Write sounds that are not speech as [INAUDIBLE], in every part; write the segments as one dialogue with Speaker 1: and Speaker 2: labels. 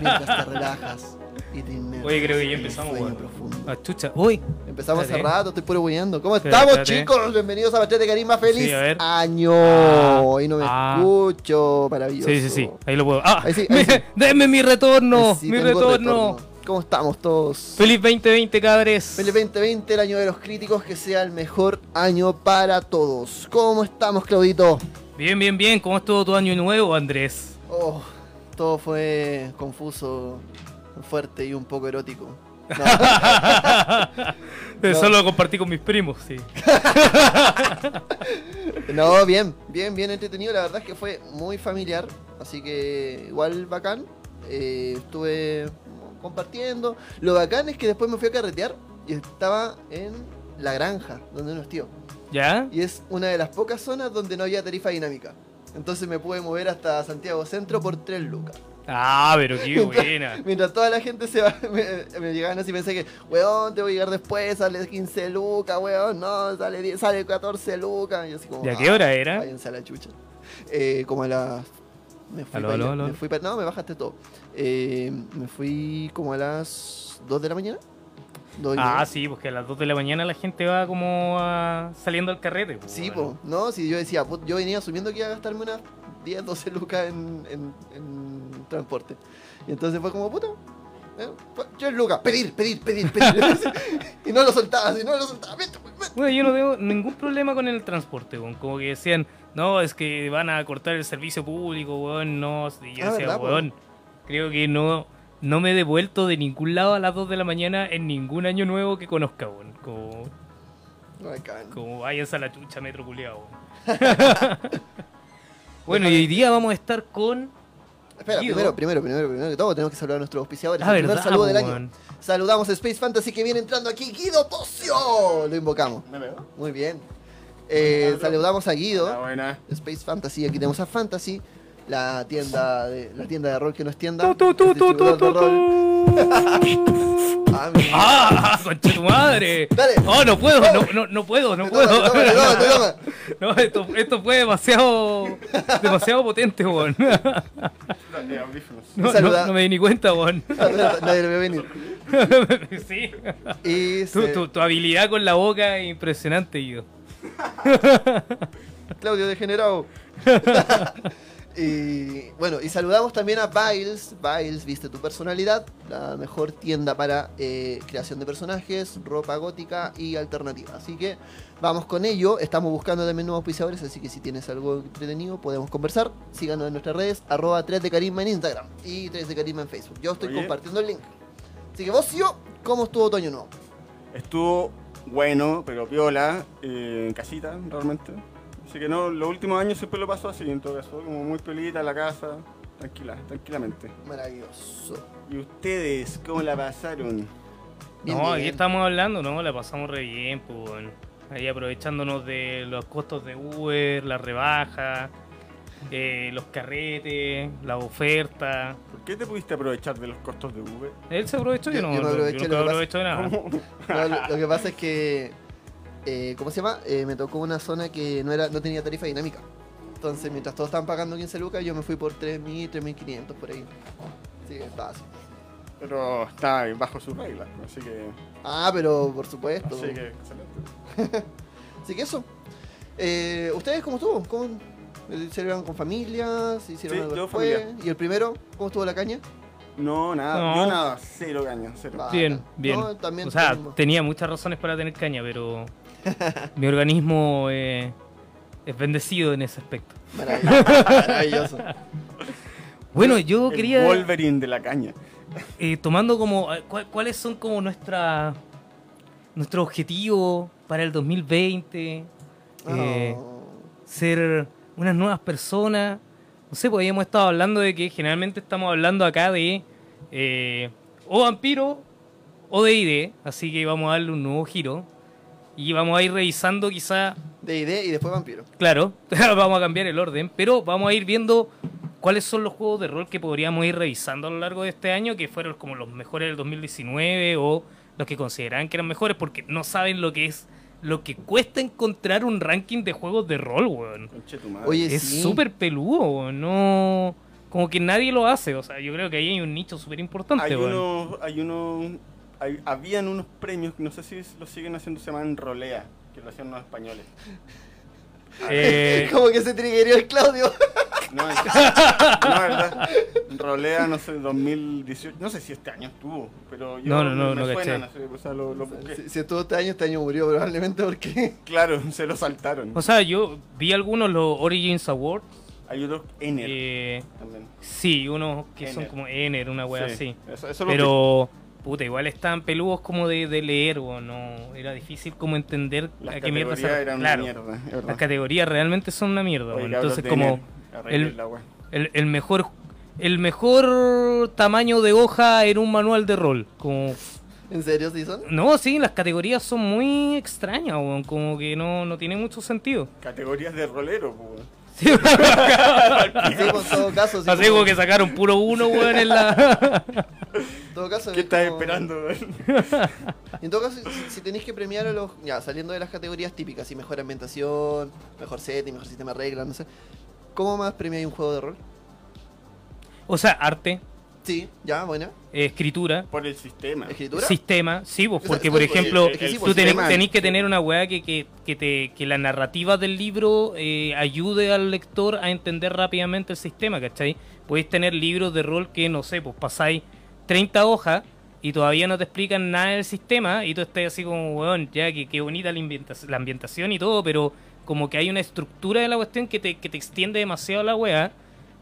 Speaker 1: mientras te relajas y te inmersas
Speaker 2: Oye, creo que ya empezamos, weón.
Speaker 1: profundo.
Speaker 2: Ah, chucha. Uy.
Speaker 1: Empezamos hace
Speaker 2: Espérate.
Speaker 1: rato, estoy puro huyendo. ¿Cómo estamos,
Speaker 2: espérate.
Speaker 1: chicos? Bienvenidos a Bachete de Carisma. ¡Feliz
Speaker 2: Sí, a ver.
Speaker 1: año!
Speaker 2: Ah,
Speaker 1: Hoy no me
Speaker 2: ah.
Speaker 1: escucho. Maravilloso.
Speaker 2: Sí, sí, sí. Ahí lo puedo. ¡Ah!
Speaker 1: Ahí sí, ahí [LAUGHS] sí.
Speaker 2: ¡Denme mi retorno!
Speaker 1: Sí,
Speaker 2: ¡Mi
Speaker 1: tengo
Speaker 2: retorno!
Speaker 1: ¿Cómo estamos todos?
Speaker 2: ¡Feliz 2020, cabres!
Speaker 1: Feliz 2020, el año de los críticos, que sea el mejor año para todos. ¿Cómo estamos, Claudito?
Speaker 2: Bien, bien, bien. ¿Cómo estuvo tu año nuevo, Andrés?
Speaker 1: Oh, todo fue confuso, fuerte y un poco erótico. No, [LAUGHS] No.
Speaker 2: Solo lo compartí con mis primos, sí. [LAUGHS]
Speaker 1: no, bien, bien, bien entretenido. La verdad es que fue muy familiar, así que igual bacán. Eh, estuve compartiendo. Lo bacán es que después me fui a carretear y estaba en la granja, donde uno es tío.
Speaker 2: ¿Ya?
Speaker 1: Y es una de las pocas zonas donde no había tarifa dinámica. Entonces me pude mover hasta Santiago Centro por 3 lucas.
Speaker 2: Ah, pero qué [LAUGHS] buena.
Speaker 1: Mientras toda la gente se va, [LAUGHS] me, me llegaban así, pensé que, weón, te voy a llegar después, sale 15 lucas, weón, no, sale, 10, sale 14 lucas. Y así como,
Speaker 2: ¿Y a
Speaker 1: "Ah,
Speaker 2: qué hora era?
Speaker 1: Váyanse a la chucha. Eh, como a las... Me fui
Speaker 2: Aló,
Speaker 1: me fui pa- no, me bajaste todo. Eh, me fui como a las 2 de la mañana. Y
Speaker 2: Ah, sí, porque a las 2 de la mañana la gente va como ah, saliendo al carrete. pues,
Speaker 1: Sí, po. No, si yo decía, yo venía asumiendo que iba a gastarme unas 10, 12 lucas en, en- en transporte. Y entonces fue como, puta, eh, fue 10 lucas, pedir, pedir, pedir, pedir. [LAUGHS] y no lo soltaba, así, no lo soltaba. Vete, pues, vete.
Speaker 2: Bueno, yo no tengo ningún problema con el transporte. Como que decían, no, es que van a cortar el servicio público, weón, no. Y yo
Speaker 1: Ah,
Speaker 2: decía, weón, creo que no, no me he devuelto de ningún lado a las 2 de la mañana en ningún año nuevo que conozca, weón. Como,
Speaker 1: Bacán.
Speaker 2: como váyanse a la chucha metro culiao, weón. [LAUGHS] Bueno, y hoy día vamos a estar con.
Speaker 1: Espera,
Speaker 2: Guido.
Speaker 1: primero, primero, primero, primero que todo, tenemos que saludar a nuestros auspiciadores.
Speaker 2: Ah,
Speaker 1: el primer
Speaker 2: verdad,
Speaker 1: saludo del año. Saludamos a Space Fantasy que viene entrando aquí, Guido Tocio. Lo invocamos.
Speaker 3: ¿Me veo?
Speaker 1: Muy bien. Eh, saludamos a Guido.
Speaker 3: Ah, buena.
Speaker 1: Space Fantasy, aquí tenemos a Fantasy, la tienda de, la tienda de rol que no es tienda.
Speaker 2: Tu, tu, tu, tu,
Speaker 1: distribuidor
Speaker 2: tu,
Speaker 1: de
Speaker 2: tu,
Speaker 1: rol.
Speaker 2: tu. [LAUGHS]
Speaker 1: Ah.
Speaker 2: ¡Ah! ¡Concha tu madre!
Speaker 1: Dale.
Speaker 2: ¡Oh, no puedo! No, no, no puedo, no
Speaker 1: Te
Speaker 2: puedo.
Speaker 1: toma, te toma, te toma, te toma. [LAUGHS]
Speaker 2: No, esto, esto fue demasiado demasiado potente, weón. [LAUGHS] No,
Speaker 1: Saluda.
Speaker 2: no, no me di ni cuenta, weón.
Speaker 1: Nadie lo vio venir.
Speaker 2: Sí.
Speaker 1: Y
Speaker 2: Tu,
Speaker 1: se-
Speaker 2: tu, tu habilidad con la boca es impresionante, Guido.
Speaker 1: Claudio degenerado. Y bueno, y saludamos también a Biles. Biles, viste tu personalidad, la mejor tienda para eh, creación de personajes, ropa gótica y alternativa. Así que vamos con ello. Estamos buscando también nuevos auspiciadores, así que si tienes algo entretenido podemos conversar. Síganos en nuestras redes, arroba 3 de Carisma en Instagram y 3 de Carisma en Facebook. Yo estoy
Speaker 3: Oye.
Speaker 1: compartiendo el link. Así que vos, yo, ¿cómo estuvo otoño nuevo?
Speaker 3: Estuvo bueno, pero piola, eh, en casita, realmente. Así que no, los últimos años siempre lo pasó así, en todo caso, como muy piolita en la casa, tranquila, tranquilamente.
Speaker 1: Maravilloso.
Speaker 3: ¿Y ustedes cómo la pasaron?
Speaker 1: Bien,
Speaker 2: no, aquí
Speaker 1: bien.
Speaker 2: estamos hablando, no, la pasamos re bien, pues. Ahí aprovechándonos de los costos de Uber, la rebaja, eh, los carretes, la oferta.
Speaker 3: ¿Por qué te pudiste aprovechar de los costos de Uber?
Speaker 2: ¿Él se aprovechó? Yo,
Speaker 1: Yo-
Speaker 2: no,
Speaker 1: yo
Speaker 2: yo
Speaker 1: aproveché,
Speaker 2: nunca
Speaker 1: lo que pasa-
Speaker 2: aprovecho de nada. [LAUGHS]
Speaker 1: No, lo, lo que pasa es que, eh, ¿cómo se llama? Eh, me tocó una zona que no era no tenía tarifa dinámica. Entonces, mientras todos estaban pagando 15 lucas, yo me fui por 3.000, 3.500 por ahí. Sí, estaba así.
Speaker 3: Pero está bajo sus reglas, así que.
Speaker 1: Ah, pero por supuesto.
Speaker 3: Así que, excelente. [LAUGHS]
Speaker 1: Así que eso. Eh, ¿Ustedes cómo estuvo? ¿Cómo con familias? ¿Hicieron
Speaker 3: Sí,
Speaker 1: algo
Speaker 3: yo
Speaker 1: después?
Speaker 3: familia.
Speaker 1: ¿Y el primero? ¿Cómo estuvo la caña?
Speaker 3: No, nada,
Speaker 2: No.
Speaker 3: yo nada, cero caña, cero.
Speaker 2: Bien, bien.
Speaker 1: No, también
Speaker 2: o sea, tenía muchas razones para tener caña, pero [LAUGHS] mi organismo eh, es bendecido en ese aspecto.
Speaker 1: Maravilloso. maravilloso. [LAUGHS]
Speaker 2: Bueno, yo
Speaker 3: El
Speaker 2: quería,
Speaker 3: Wolverine de la caña.
Speaker 2: eh, tomando como, eh, ¿cuáles son como nuestra, nuestro objetivo para el 2020? Eh,
Speaker 1: Oh.
Speaker 2: ser unas nuevas personas. No sé, pues habíamos estado hablando de que generalmente estamos hablando acá de eh, o vampiro o de ID, así que vamos a darle un nuevo giro y vamos a ir revisando quizá,
Speaker 1: De ID y después vampiro.
Speaker 2: claro, [LAUGHS] vamos a cambiar el orden, pero vamos a ir viendo cuáles son los juegos de rol que podríamos ir revisando a lo largo de este año, que fueron como los mejores del 2019 o los que consideraban que eran mejores porque no saben lo que es lo que cuesta encontrar un ranking de juegos de rol, weón.
Speaker 3: Conche tu madre.
Speaker 1: Oye,
Speaker 2: Es
Speaker 1: sí.
Speaker 2: súper peludo, weón. no, como que nadie lo hace. O sea, yo creo que ahí hay un nicho súper importante.
Speaker 3: Hay
Speaker 2: weón.
Speaker 3: unos, hay unos, hay- habían unos premios, que no sé si lo siguen haciendo, se llaman Rolea, que lo hacían los españoles. [LAUGHS]
Speaker 2: Eh, [LAUGHS]
Speaker 1: Como que se triggerió el Claudio.
Speaker 3: No, es, [LAUGHS] no, verdad. Rolea, no sé, 2018, no sé si este año estuvo, pero yo
Speaker 2: No, no, no,
Speaker 3: me
Speaker 2: no
Speaker 3: suenan, así, o sea, lo, lo.
Speaker 1: Si, si estuvo este año, este año murió probablemente porque.
Speaker 3: Claro, se lo saltaron.
Speaker 2: o sea, yo vi algunos los Origins Awards.
Speaker 3: Hay otros Ener
Speaker 2: eh,
Speaker 3: también.
Speaker 2: sí, unos que son
Speaker 3: Ener.
Speaker 2: como Ener, una wea
Speaker 3: Sí,
Speaker 2: así.
Speaker 3: Eso, eso lo
Speaker 2: Pero, puta, igual estaban peludos como de, de leer. No, era difícil como entender
Speaker 3: Las
Speaker 2: a qué mierda
Speaker 3: eran
Speaker 2: claro,
Speaker 3: una mierda.
Speaker 2: Las categorías realmente son una mierda,
Speaker 3: Oye,
Speaker 2: Entonces, como el- el, el mejor el mejor tamaño de hoja en un manual de rol. Como,
Speaker 1: ¿En serio, sí son?
Speaker 2: no, sí, las categorías son muy extrañas, weón. Como que no, no tiene mucho sentido.
Speaker 3: Categorías de rolero, pues.
Speaker 2: Sí,
Speaker 1: Sí, pues, en todo caso. sí,
Speaker 2: Así
Speaker 1: como-
Speaker 2: como que sacaron puro uno, weón, en la... [LAUGHS]
Speaker 1: En todo caso.
Speaker 3: ¿Qué
Speaker 1: es
Speaker 3: estás
Speaker 1: como-
Speaker 3: esperando?
Speaker 1: En todo caso, si, si tenéis que premiar a los. Ya, saliendo de las categorías típicas, y mejor ambientación, mejor setting, mejor sistema de reglas, no sé. ¿Cómo más premiáis un juego de rol?
Speaker 2: o sea, arte,
Speaker 1: Sí, ya, buena.
Speaker 2: eh, escritura,
Speaker 3: Por el sistema.
Speaker 1: ¿Escritura?
Speaker 2: sistema, sí, pues
Speaker 1: Esa-
Speaker 2: porque
Speaker 1: esa-
Speaker 2: por ejemplo,
Speaker 1: es que sí,
Speaker 2: tú tenés,
Speaker 3: sistema-
Speaker 2: tenés que tener una weá que, que, que, te, que la narrativa del libro eh, ayude al lector a entender rápidamente el sistema, ¿cachai? Podéis tener libros de rol que, no sé, pues pasáis 30 hojas y todavía no te explican nada del sistema y tú estás así como, weón, ya que, que bonita la, ambientación, la ambientación y todo, pero como que hay una estructura de la cuestión que te, que te extiende demasiado la weá.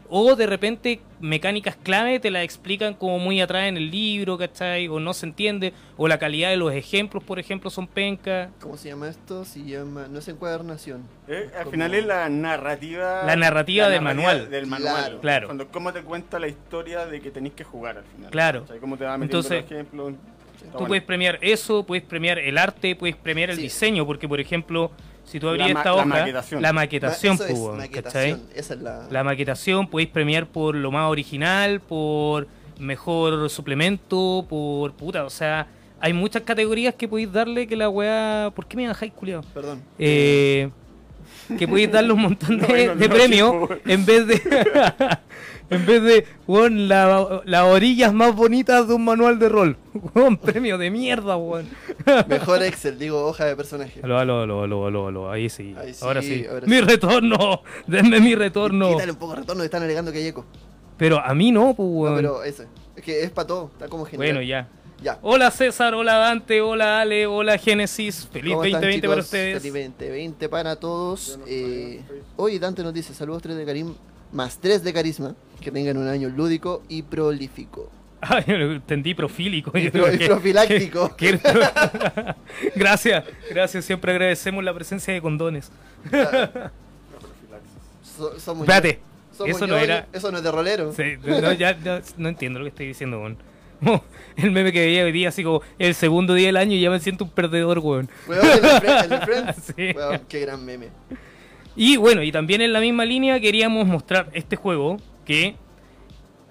Speaker 2: O de repente mecánicas clave te las explican como muy atrás en el libro, ¿cachai? O no se entiende. O la calidad de los ejemplos, por ejemplo, son pencas.
Speaker 1: ¿Cómo se llama esto? Se llama. No es encuadernación.
Speaker 3: Eh, al
Speaker 1: Como-
Speaker 3: final es la narrativa.
Speaker 2: La narrativa del manual.
Speaker 3: Del manual.
Speaker 1: Claro.
Speaker 2: Claro.
Speaker 3: Cuando cómo te cuenta la historia de que tenéis que jugar al final.
Speaker 2: Claro.
Speaker 3: O sea, cómo te va metiendo
Speaker 2: Entonces,
Speaker 3: los ejemplos.
Speaker 2: Tú
Speaker 3: bueno.
Speaker 2: puedes premiar eso, puedes premiar el arte, puedes premiar el
Speaker 1: Sí.
Speaker 2: diseño, porque por ejemplo, si tú
Speaker 3: La
Speaker 2: abrías
Speaker 3: ma-
Speaker 2: esta
Speaker 3: la
Speaker 2: hoja,
Speaker 3: maquetación.
Speaker 2: la
Speaker 1: Ma-
Speaker 2: maquetación,
Speaker 1: eso
Speaker 2: pues.
Speaker 1: Esa es la.
Speaker 2: La maquetación podéis premiar por lo más original, por mejor suplemento, por puta, o sea, hay muchas categorías que podéis darle que la weá. ¿Por qué me bajáis, culiao?
Speaker 1: Perdón.
Speaker 2: Eh, que podéis darle un montón de, [LAUGHS]
Speaker 3: No, no,
Speaker 2: de
Speaker 3: no,
Speaker 2: premios en vez de [LAUGHS] en vez de weón, la- las orillas más bonitas de un manual de rol. [LAUGHS] Weón, premio de mierda, weón.
Speaker 1: Mejor Excel, digo, hoja de personaje.
Speaker 2: Aló, aló, aló, aló, aló, aló, ahí sí.
Speaker 1: Ahí sí,
Speaker 2: ahora sí.
Speaker 1: ahora
Speaker 2: mi
Speaker 1: sí.
Speaker 2: retorno, denme mi retorno.
Speaker 1: Quítale un poco de retorno, están alegando que hay eco.
Speaker 2: Pero a mí no, pues,
Speaker 1: No,
Speaker 2: weón.
Speaker 1: pero ese. Es que es para todo, está como genial.
Speaker 2: bueno, ya.
Speaker 1: Ya.
Speaker 2: Hola César, hola Dante, hola Ale, hola Génesis. Feliz
Speaker 1: ¿Cómo están,
Speaker 2: 2020 para ustedes.
Speaker 1: Feliz 2020 para todos. Eh, hoy Dante nos dice saludos 3 de carisma, más 3 de carisma. Que tengan un año lúdico y prolífico. [LAUGHS]
Speaker 2: Ay, yo lo entendí profílico. [LAUGHS]
Speaker 1: Y, pro-
Speaker 2: que-
Speaker 1: profiláctico. [LAUGHS]
Speaker 2: que- gracias, gracias. Siempre agradecemos la presencia de condones.
Speaker 1: So- somos
Speaker 2: Espérate, eso no
Speaker 1: ñoños,
Speaker 2: era-
Speaker 1: Eso no es de rolero.
Speaker 2: Sí, no, ya, ya no entiendo lo que estoy diciendo, weón. [LAUGHS] El meme que veía hoy día, así como el segundo día del año, y ya me siento un perdedor, weón.
Speaker 1: Weón, el de Fre- el de Friends. [LAUGHS]
Speaker 2: Sí.
Speaker 1: Weón, qué gran meme.
Speaker 2: Y bueno, y también en la misma línea queríamos mostrar este juego que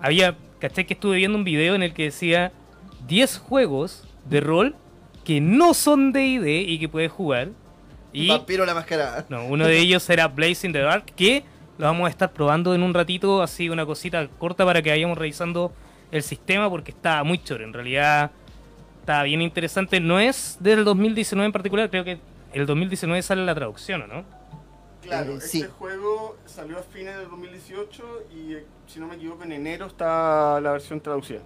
Speaker 2: había, ¿cachai? Que estuve viendo un video en el que decía 10 juegos de rol que no son de ID y que puedes jugar. Y
Speaker 1: Vampiro la mascarada.
Speaker 2: no, uno de ellos era Blazing the Dark, que lo vamos a estar probando en un ratito, así una cosita corta para que vayamos revisando el sistema porque está muy choro. En realidad está bien interesante. No es del 2019 en particular, creo que el 2019 sale la traducción, ¿o no?
Speaker 3: Claro,
Speaker 1: Eh,
Speaker 3: este
Speaker 1: sí.
Speaker 3: juego salió a fines del 2018 y, eh, si no me equivoco, en enero está la versión traducida.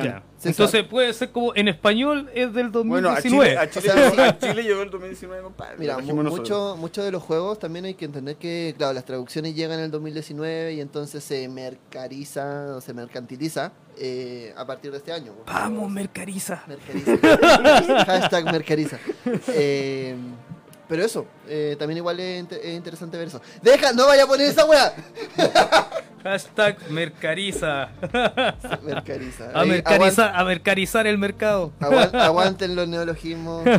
Speaker 2: Ya. Entonces puede ser como en español es del
Speaker 3: Bueno, a
Speaker 2: 2019.
Speaker 3: Chile, a, Chile [LAUGHS]
Speaker 1: O sea,
Speaker 3: a Chile llegó el 2019, compadre.
Speaker 1: Mira,
Speaker 3: lo
Speaker 1: mu-
Speaker 3: trajimos nosotros.
Speaker 1: mucho, de los juegos también hay que entender que, claro, las traducciones llegan en el 2019 y entonces se mercariza o se mercantiliza eh, a partir de este año.
Speaker 2: Vamos, Mercariza.
Speaker 1: Mercariza. [LAUGHS] Hashtag mercariza. Eh, pero eso, eh, también igual es, es interesante ver eso. ¡Deja! ¡No vaya a poner esa weá!
Speaker 2: Hashtag Mercariza. [LAUGHS]
Speaker 1: Mercariza.
Speaker 2: A,
Speaker 1: Ahí,
Speaker 2: mercarizar, a mercarizar el mercado.
Speaker 1: Aguan- [LAUGHS] aguanten los neologismos. [LAUGHS]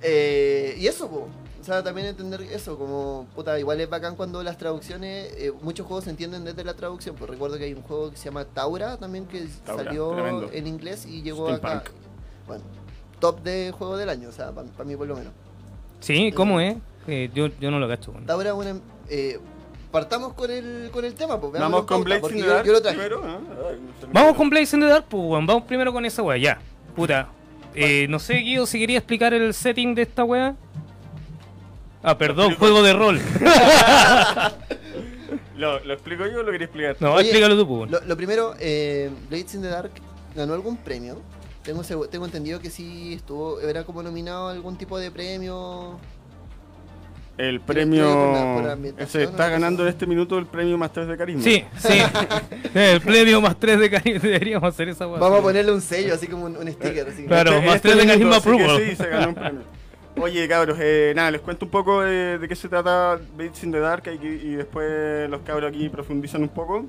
Speaker 1: Eh, y eso, po. O sea, también entender eso, como, puta, igual es bacán cuando las traducciones, eh, muchos juegos se entienden desde la traducción. Pues recuerdo que hay un juego que se llama Taura también, que
Speaker 3: Taura,
Speaker 1: salió
Speaker 3: tremendo.
Speaker 1: en inglés y llegó acá. Bueno, top de juego del año, o sea, para mí por lo menos.
Speaker 2: Sí, ¿cómo es? Eh, yo, yo no lo bueno.
Speaker 1: Taura es una, eh, partamos con el, con el tema, pues.
Speaker 3: Vamos con Blade
Speaker 1: porque
Speaker 3: in
Speaker 1: yo,
Speaker 3: the Dark
Speaker 1: yo lo traje.
Speaker 2: Vamos con Blaze in the Dark, pues, weón. Vamos primero con esa weá, ya. Puta. Eh, no sé, Guido, si quería explicar el setting de esta weá. Ah, perdón, juego de rol. [LAUGHS]
Speaker 3: ¿Lo, ¿Lo explico yo o lo quería explicar?
Speaker 2: No,
Speaker 1: Oye,
Speaker 2: explícalo tú, pues.
Speaker 1: Lo, lo primero, eh, Blades in the Dark ganó algún premio. Tengo, tengo entendido que sí estuvo, era como nominado a algún tipo de premio.
Speaker 3: El
Speaker 1: premio
Speaker 3: se está ganando en este minuto el premio más 3 de carisma.
Speaker 2: Sí, sí. [LAUGHS] el premio más 3 de cariño. [LAUGHS] Deberíamos hacer esa.
Speaker 1: Vamos a ponerle un sello, así como un, un sticker. Así.
Speaker 2: Claro.
Speaker 3: Este-
Speaker 2: más
Speaker 3: este
Speaker 2: tres de
Speaker 3: minuto,
Speaker 2: carisma approval.
Speaker 3: Sí, se ganó un premio. Oye, cabros, eh, nada, les cuento un poco de qué se trata Blades in the Dark y, y después los cabros aquí profundizan un poco.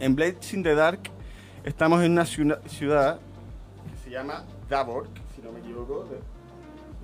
Speaker 3: En Blades in the Dark estamos en una ciu- ciudad que se llama Davork, si no me equivoco. de-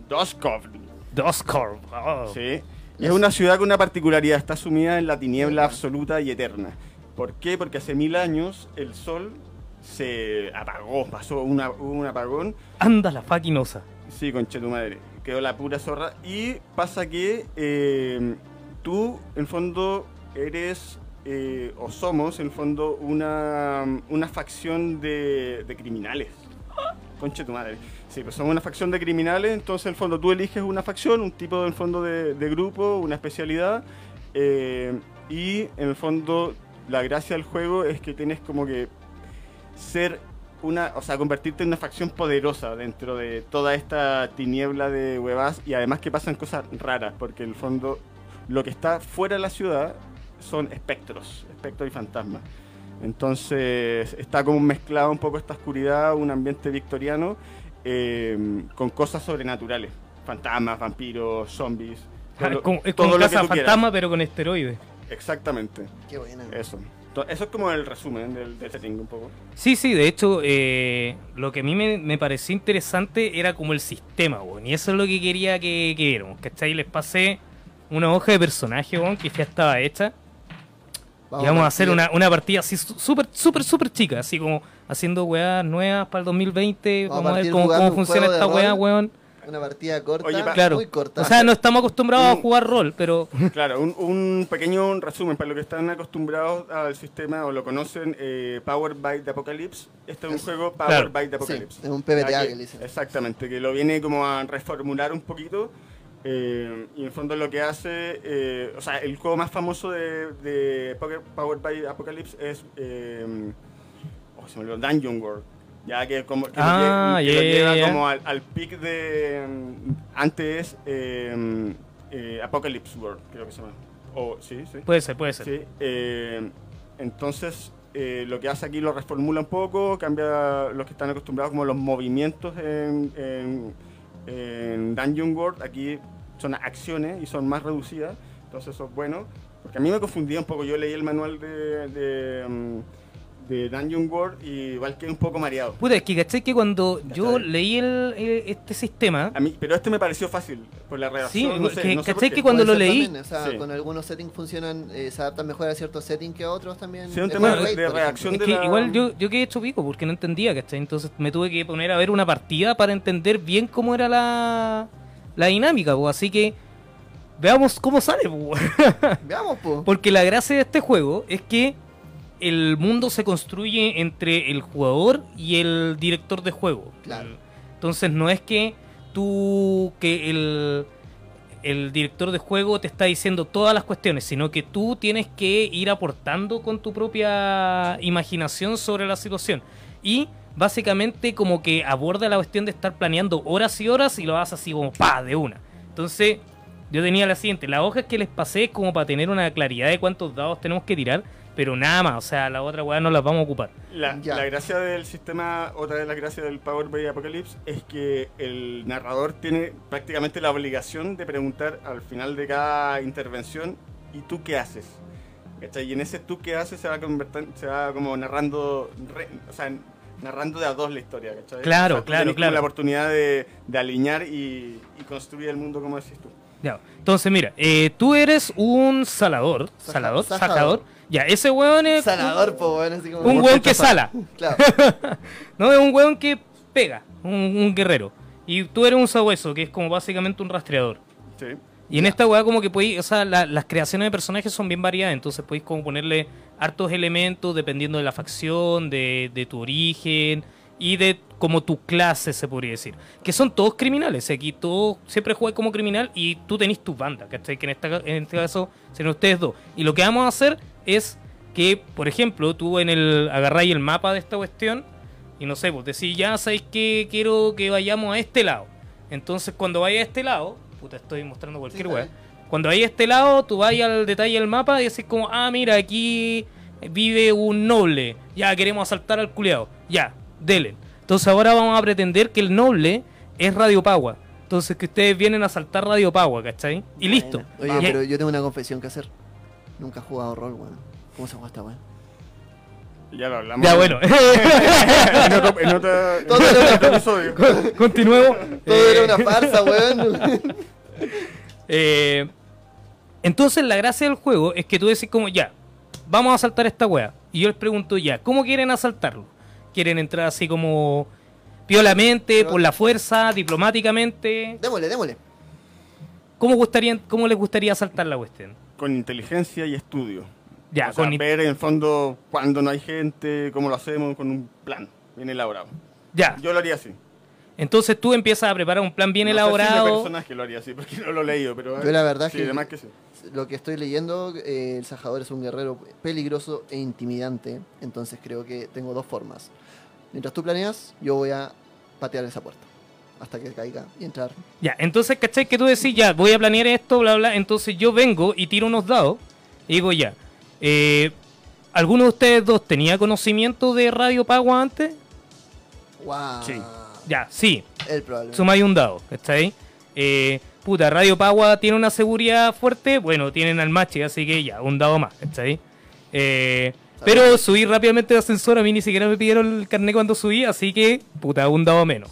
Speaker 3: Doskovny.
Speaker 2: Doscorp. Oh.
Speaker 3: Sí. Y es una ciudad con una particularidad, está sumida en la tiniebla absoluta y eterna. ¿Por qué? Porque hace mil años el sol se apagó, pasó una, hubo un apagón
Speaker 2: Anda la fucking osa.
Speaker 3: Sí, conche tu madre. Quedó la pura zorra. Y pasa que eh, tú, en fondo, eres eh, o somos, en fondo, una, una facción de, de criminales. Conche tu madre. Sí, pues somos una facción de criminales, entonces en el fondo tú eliges una facción, un tipo en fondo de, de grupo, una especialidad, eh, y en el fondo la gracia del juego es que tienes como que ser una, o sea, convertirte en una facción poderosa dentro de toda esta tiniebla de huevas y además que pasan cosas raras, porque en el fondo lo que está fuera de la ciudad son espectros, espectros y fantasmas. Entonces está como mezclado un poco esta oscuridad, un ambiente victoriano eh, con cosas sobrenaturales, fantasmas, vampiros, zombies. todo
Speaker 2: Ah, Como- es
Speaker 3: todo
Speaker 2: como
Speaker 3: lo que
Speaker 2: casa
Speaker 3: quieras.
Speaker 2: fantasma, pero con esteroides.
Speaker 3: Exactamente,
Speaker 1: Qué buena.
Speaker 3: eso. Eso es como el resumen del, del setting un poco.
Speaker 2: Sí, sí, de hecho, eh, lo que a mí me, me pareció interesante era como el sistema, weón. Y eso es lo que quería que, que viéramos, ¿cachai? Les pasé una hoja de personaje, weón, que ya estaba hecha. y vamos a hacer una, una partida así su- súper, súper, súper chica, así como haciendo weas nuevas para el 2020.
Speaker 1: Vamos a
Speaker 2: Vamos, a ver cómo, cómo
Speaker 1: un
Speaker 2: funciona esta wea,
Speaker 1: rol.
Speaker 2: weón.
Speaker 1: Una partida corta,
Speaker 3: Oye,
Speaker 2: Claro.
Speaker 1: muy corta.
Speaker 2: O sea, no estamos acostumbrados a
Speaker 3: Mm.
Speaker 2: jugar rol, pero [LAUGHS]
Speaker 3: Claro, un, un pequeño resumen para los que están acostumbrados al sistema o lo conocen, eh, Power by the Apocalypse. Este es un juego Power
Speaker 2: Claro.
Speaker 3: by the
Speaker 1: Sí,
Speaker 3: Apocalypse.
Speaker 1: es un PBTA que le dicen.
Speaker 3: Exactamente, que lo viene como a reformular un poquito. eh, y en fondo lo que hace, eh, o sea, el juego más famoso de, de Poker- Power by the Apocalypse es, eh, oh, se me olvidó, Dungeon World. Ya que, como, que
Speaker 2: Ah,
Speaker 3: lo, lle- que
Speaker 2: ya,
Speaker 3: lo
Speaker 2: ya,
Speaker 3: lleva como al, al pic de... mm, antes eh, eh, Apocalypse World, creo que se llama. O, sí, sí.
Speaker 2: puede ser, puede ser.
Speaker 3: Sí, eh, entonces eh, lo que hace aquí lo reformula un poco, cambia los que están acostumbrados como los movimientos en, en, en Dungeon World, aquí son acciones y son más reducidas, entonces eso es bueno, porque a mí me confundía un poco, yo leí el manual de, de, mm, de Dungeon World y igual quedé un poco mareado.
Speaker 2: Puta, es que caché que cuando yo leí el, eh, este sistema,
Speaker 3: A mí, pero este me pareció fácil por la redacción.
Speaker 2: Sí,
Speaker 3: no sé,
Speaker 2: que-
Speaker 3: no sé por
Speaker 2: ¿cachai
Speaker 3: qué.
Speaker 2: que cuando lo leí-
Speaker 1: también, o sea,
Speaker 3: Sí.
Speaker 1: con algunos settings funcionan, eh, se adaptan mejor a ciertos settings que a otros también.
Speaker 3: Sí, un tema de- de reacción
Speaker 2: Es
Speaker 3: de
Speaker 2: que
Speaker 3: la-
Speaker 2: igual yo, yo quedé hecho pico porque no entendía, ¿cachai? Entonces me tuve que poner a ver una partida para entender bien cómo era la, la dinámica, pues. Así que veamos cómo sale, pues. [LAUGHS]
Speaker 1: Veamos, po.
Speaker 2: Porque la gracia de este juego es que el mundo se construye entre el jugador y el director de juego.
Speaker 1: Claro.
Speaker 2: Entonces no es que tú, que el, el director de juego te está diciendo todas las cuestiones, sino que tú tienes que ir aportando con tu propia imaginación sobre la situación. Y básicamente como que aborda la cuestión de estar planeando horas y horas y lo haces así como pa, de una. Entonces yo tenía la siguiente, la hoja que les pasé es como para tener una claridad de cuántos dados tenemos que tirar, pero nada más, o sea, la otra weá no las vamos a ocupar.
Speaker 3: La, la gracia del sistema, otra de las gracias del Power by Apocalypse, es que el narrador tiene prácticamente la obligación de preguntar al final de cada intervención, ¿y tú qué haces? ¿Cachai? Y en ese tú qué haces se va, se va como narrando, re- o sea, narrando de a dos la historia, ¿cachai?
Speaker 2: Claro,
Speaker 3: O sea,
Speaker 2: claro, claro.
Speaker 3: la oportunidad de, de alinear y, y construir el mundo como decís tú.
Speaker 2: Ya, entonces mira, eh, tú eres un salador, salador,
Speaker 1: sajador.
Speaker 2: Ya, ese weón es
Speaker 1: Sanador, po, bueno, así como.
Speaker 2: un weón que sala,
Speaker 1: Claro. [LAUGHS]
Speaker 2: no es un weón que pega, un, un guerrero. Y tú eres un sabueso, que es como básicamente un rastreador.
Speaker 3: Sí.
Speaker 2: Y en esta weá como que podéis, o sea, la- las creaciones de personajes son bien variadas, entonces podéis como ponerle hartos elementos dependiendo de la facción, de, de tu origen y de como tu clase, se podría decir. Que son todos criminales, aquí todos siempre juegas como criminal y tú tenés tu banda, ¿cachai? Que en, esta, en este caso serán ustedes dos. Y lo que vamos a hacer es que, por ejemplo, tú en el agarráis el mapa de esta cuestión y no sé, pues decís, ya sabéis que quiero que vayamos a este lado. Entonces cuando vayas a este lado, puta, estoy mostrando cualquier
Speaker 1: Sí,
Speaker 2: weá. Cuando vayas a este lado, tú vas al detalle del mapa y decís como, ah, mira, aquí vive un noble. Ya, queremos asaltar al culeado. Ya, dele. Entonces ahora vamos a pretender que el noble es Radio Pagua. Entonces que ustedes vienen a asaltar Radio Pagua, ¿cachai? Y listo.
Speaker 1: Oye,
Speaker 2: Y-
Speaker 1: pero yo tengo una confesión que hacer. Nunca he jugado rol, weón. ¿Cómo se juega esta weón?
Speaker 3: Ya lo hablamos.
Speaker 2: Ya, bueno. [LAUGHS]
Speaker 3: en otro, en otro- [LAUGHS]
Speaker 1: Todo era
Speaker 3: otro episodio.
Speaker 2: Continuemos.
Speaker 1: Todo
Speaker 2: Eh,
Speaker 1: era una farsa, weón. [LAUGHS]
Speaker 2: Eh, entonces la gracia del juego es que tú decís como, ya, vamos a asaltar esta wea. Y yo les pregunto, ya, ¿cómo quieren asaltarlo? ¿Quieren entrar así como piolamente, por la fuerza, diplomáticamente?
Speaker 1: démosle, démosle.
Speaker 2: ¿Cómo, gustaría, ¿Cómo les gustaría asaltar la cuestión?
Speaker 3: Con inteligencia y estudio.
Speaker 2: Ya,
Speaker 3: o sea,
Speaker 2: con
Speaker 3: ver en el fondo cuando no hay gente, cómo lo hacemos, con un plan bien elaborado.
Speaker 2: ya.
Speaker 3: Yo lo haría así.
Speaker 2: Entonces tú empiezas a preparar un plan bien
Speaker 3: No sé si
Speaker 2: elaborado.
Speaker 3: personaje lo haría así, porque no lo he leído, pero...
Speaker 1: Yo la verdad
Speaker 3: sí,
Speaker 1: que-
Speaker 3: además que sí.
Speaker 1: Lo que estoy leyendo, eh, el Sajador es un guerrero peligroso e intimidante. Entonces creo que tengo dos formas. Mientras tú planeas, yo voy a patear esa puerta. Hasta que caiga y entrar.
Speaker 2: Ya, entonces, ¿cachai? Que tú decís, ya, voy a planear esto, bla, bla. Entonces yo vengo y tiro unos dados y digo, ya, eh, ¿alguno de ustedes dos tenía conocimiento de Radio Pagua antes?
Speaker 1: ¡Wow!
Speaker 3: Sí.
Speaker 2: Ya, sí,
Speaker 1: El problema.
Speaker 2: sumáis un dado, ¿cachai? Eh, puta, Radio Pagua tiene una seguridad fuerte, bueno, tienen al machi, así que ya, un dado más, ¿cachai? Eh, pero subí rápidamente de ascensor, a mí ni siquiera me pidieron el carnet cuando subí, así que, puta, un dado menos.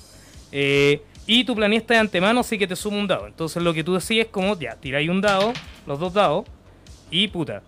Speaker 2: Eh, y tu planeaste de antemano, así que te sumo un dado. Entonces lo que tú decís es como, ya, tiráis un dado, los dos dados, y puta.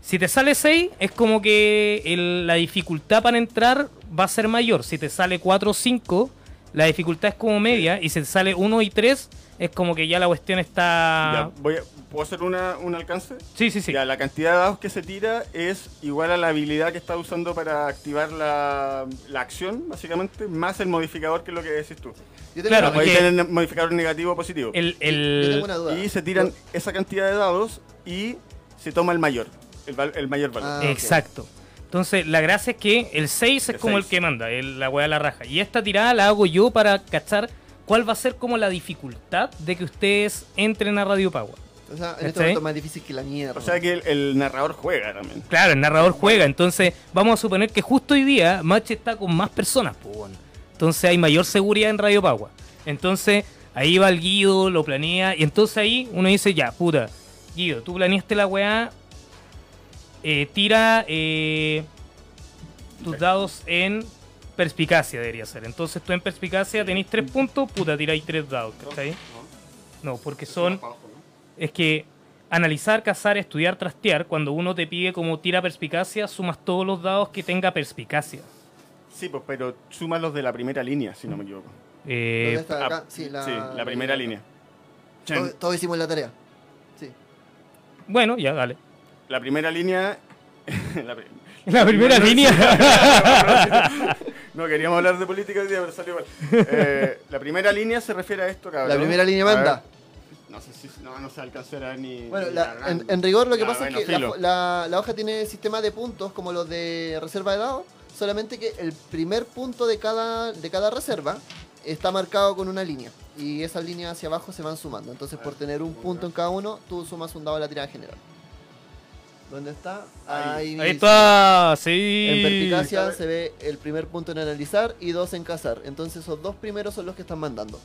Speaker 2: Si te sale 6, es como que el- la dificultad para entrar va a ser mayor. Si te sale 4 o 5, la dificultad es como media. Y si te sale 1 y 3, es como que ya la cuestión está...
Speaker 3: Ya, voy a- ¿Puedo hacer una, un alcance?
Speaker 2: Sí, sí, sí.
Speaker 3: Ya, la cantidad de dados que se tira es igual a la habilidad que está usando para activar la, la acción, básicamente, más el modificador que es lo que decís tú.
Speaker 1: Yo tengo
Speaker 2: Claro, que-
Speaker 3: tener modificador negativo o positivo.
Speaker 2: El,
Speaker 1: yo tengo
Speaker 2: el,
Speaker 1: una duda.
Speaker 3: Y se tiran esa cantidad de dados y se toma el mayor, el, val- el mayor valor.
Speaker 1: Ah.
Speaker 2: Exacto. Entonces, la gracia es que el 6 es
Speaker 3: El
Speaker 2: como el que manda, el- la weá de la raja. Y esta tirada la hago yo para cachar cuál va a ser como la dificultad de que ustedes entren a Radio Pagua.
Speaker 1: O sea, en este momento es más difícil que la mierda.
Speaker 3: O sea que el, el narrador juega también.
Speaker 2: Claro, el narrador juega, entonces vamos a suponer que justo hoy día Match está con más personas, pues bueno. Entonces hay mayor seguridad en Radio Pagua. Entonces ahí va el Guido, lo planea, y entonces ahí uno dice, ya, puta, Guido, tú planeaste la weá, eh, tira eh, tus dados en perspicacia, debería ser. Entonces tú en perspicacia tenéis tres puntos, puta, tiráis tres dados, ¿cachai? No, porque son... Es que analizar, cazar, estudiar, trastear, cuando uno te pide como tira perspicacia, sumas todos los dados que tenga perspicacia.
Speaker 3: Sí, pues, pero suma los de la primera línea, si no me equivoco.
Speaker 2: Eh,
Speaker 1: ¿Dónde está acá?
Speaker 3: Ah,
Speaker 1: Sí, la,
Speaker 3: sí, la primera línea.
Speaker 1: Todos, todos hicimos la tarea. Sí.
Speaker 2: bueno, ya, dale.
Speaker 3: La primera línea... [LAUGHS] la pri- [LAUGHS]
Speaker 2: La primera línea. [LAUGHS]
Speaker 3: No queríamos hablar de política hoy día, pero salió igual. Eh, la primera línea se refiere a esto, cabrón.
Speaker 1: La primera línea
Speaker 3: A ver.
Speaker 1: manda.
Speaker 3: No sé si no, no se alcanzó a ver ni.
Speaker 1: Bueno,
Speaker 3: ni
Speaker 1: la-
Speaker 3: cagando.
Speaker 1: en, en rigor lo que pasa
Speaker 3: bueno,
Speaker 1: es que la, la- la hoja tiene sistema de puntos como los de reserva de dados, solamente que el primer punto de cada, de cada reserva está marcado con una línea y esas líneas hacia abajo se van sumando. Entonces por tener un punto en cada uno, tú sumas un dado a la tirada general. ¿Dónde está?
Speaker 3: Ahí.
Speaker 1: mismo.
Speaker 2: Ahí está, sí.
Speaker 1: En perspicacia se ve el primer punto en analizar y dos en cazar. Entonces esos dos primeros son los que están mandando.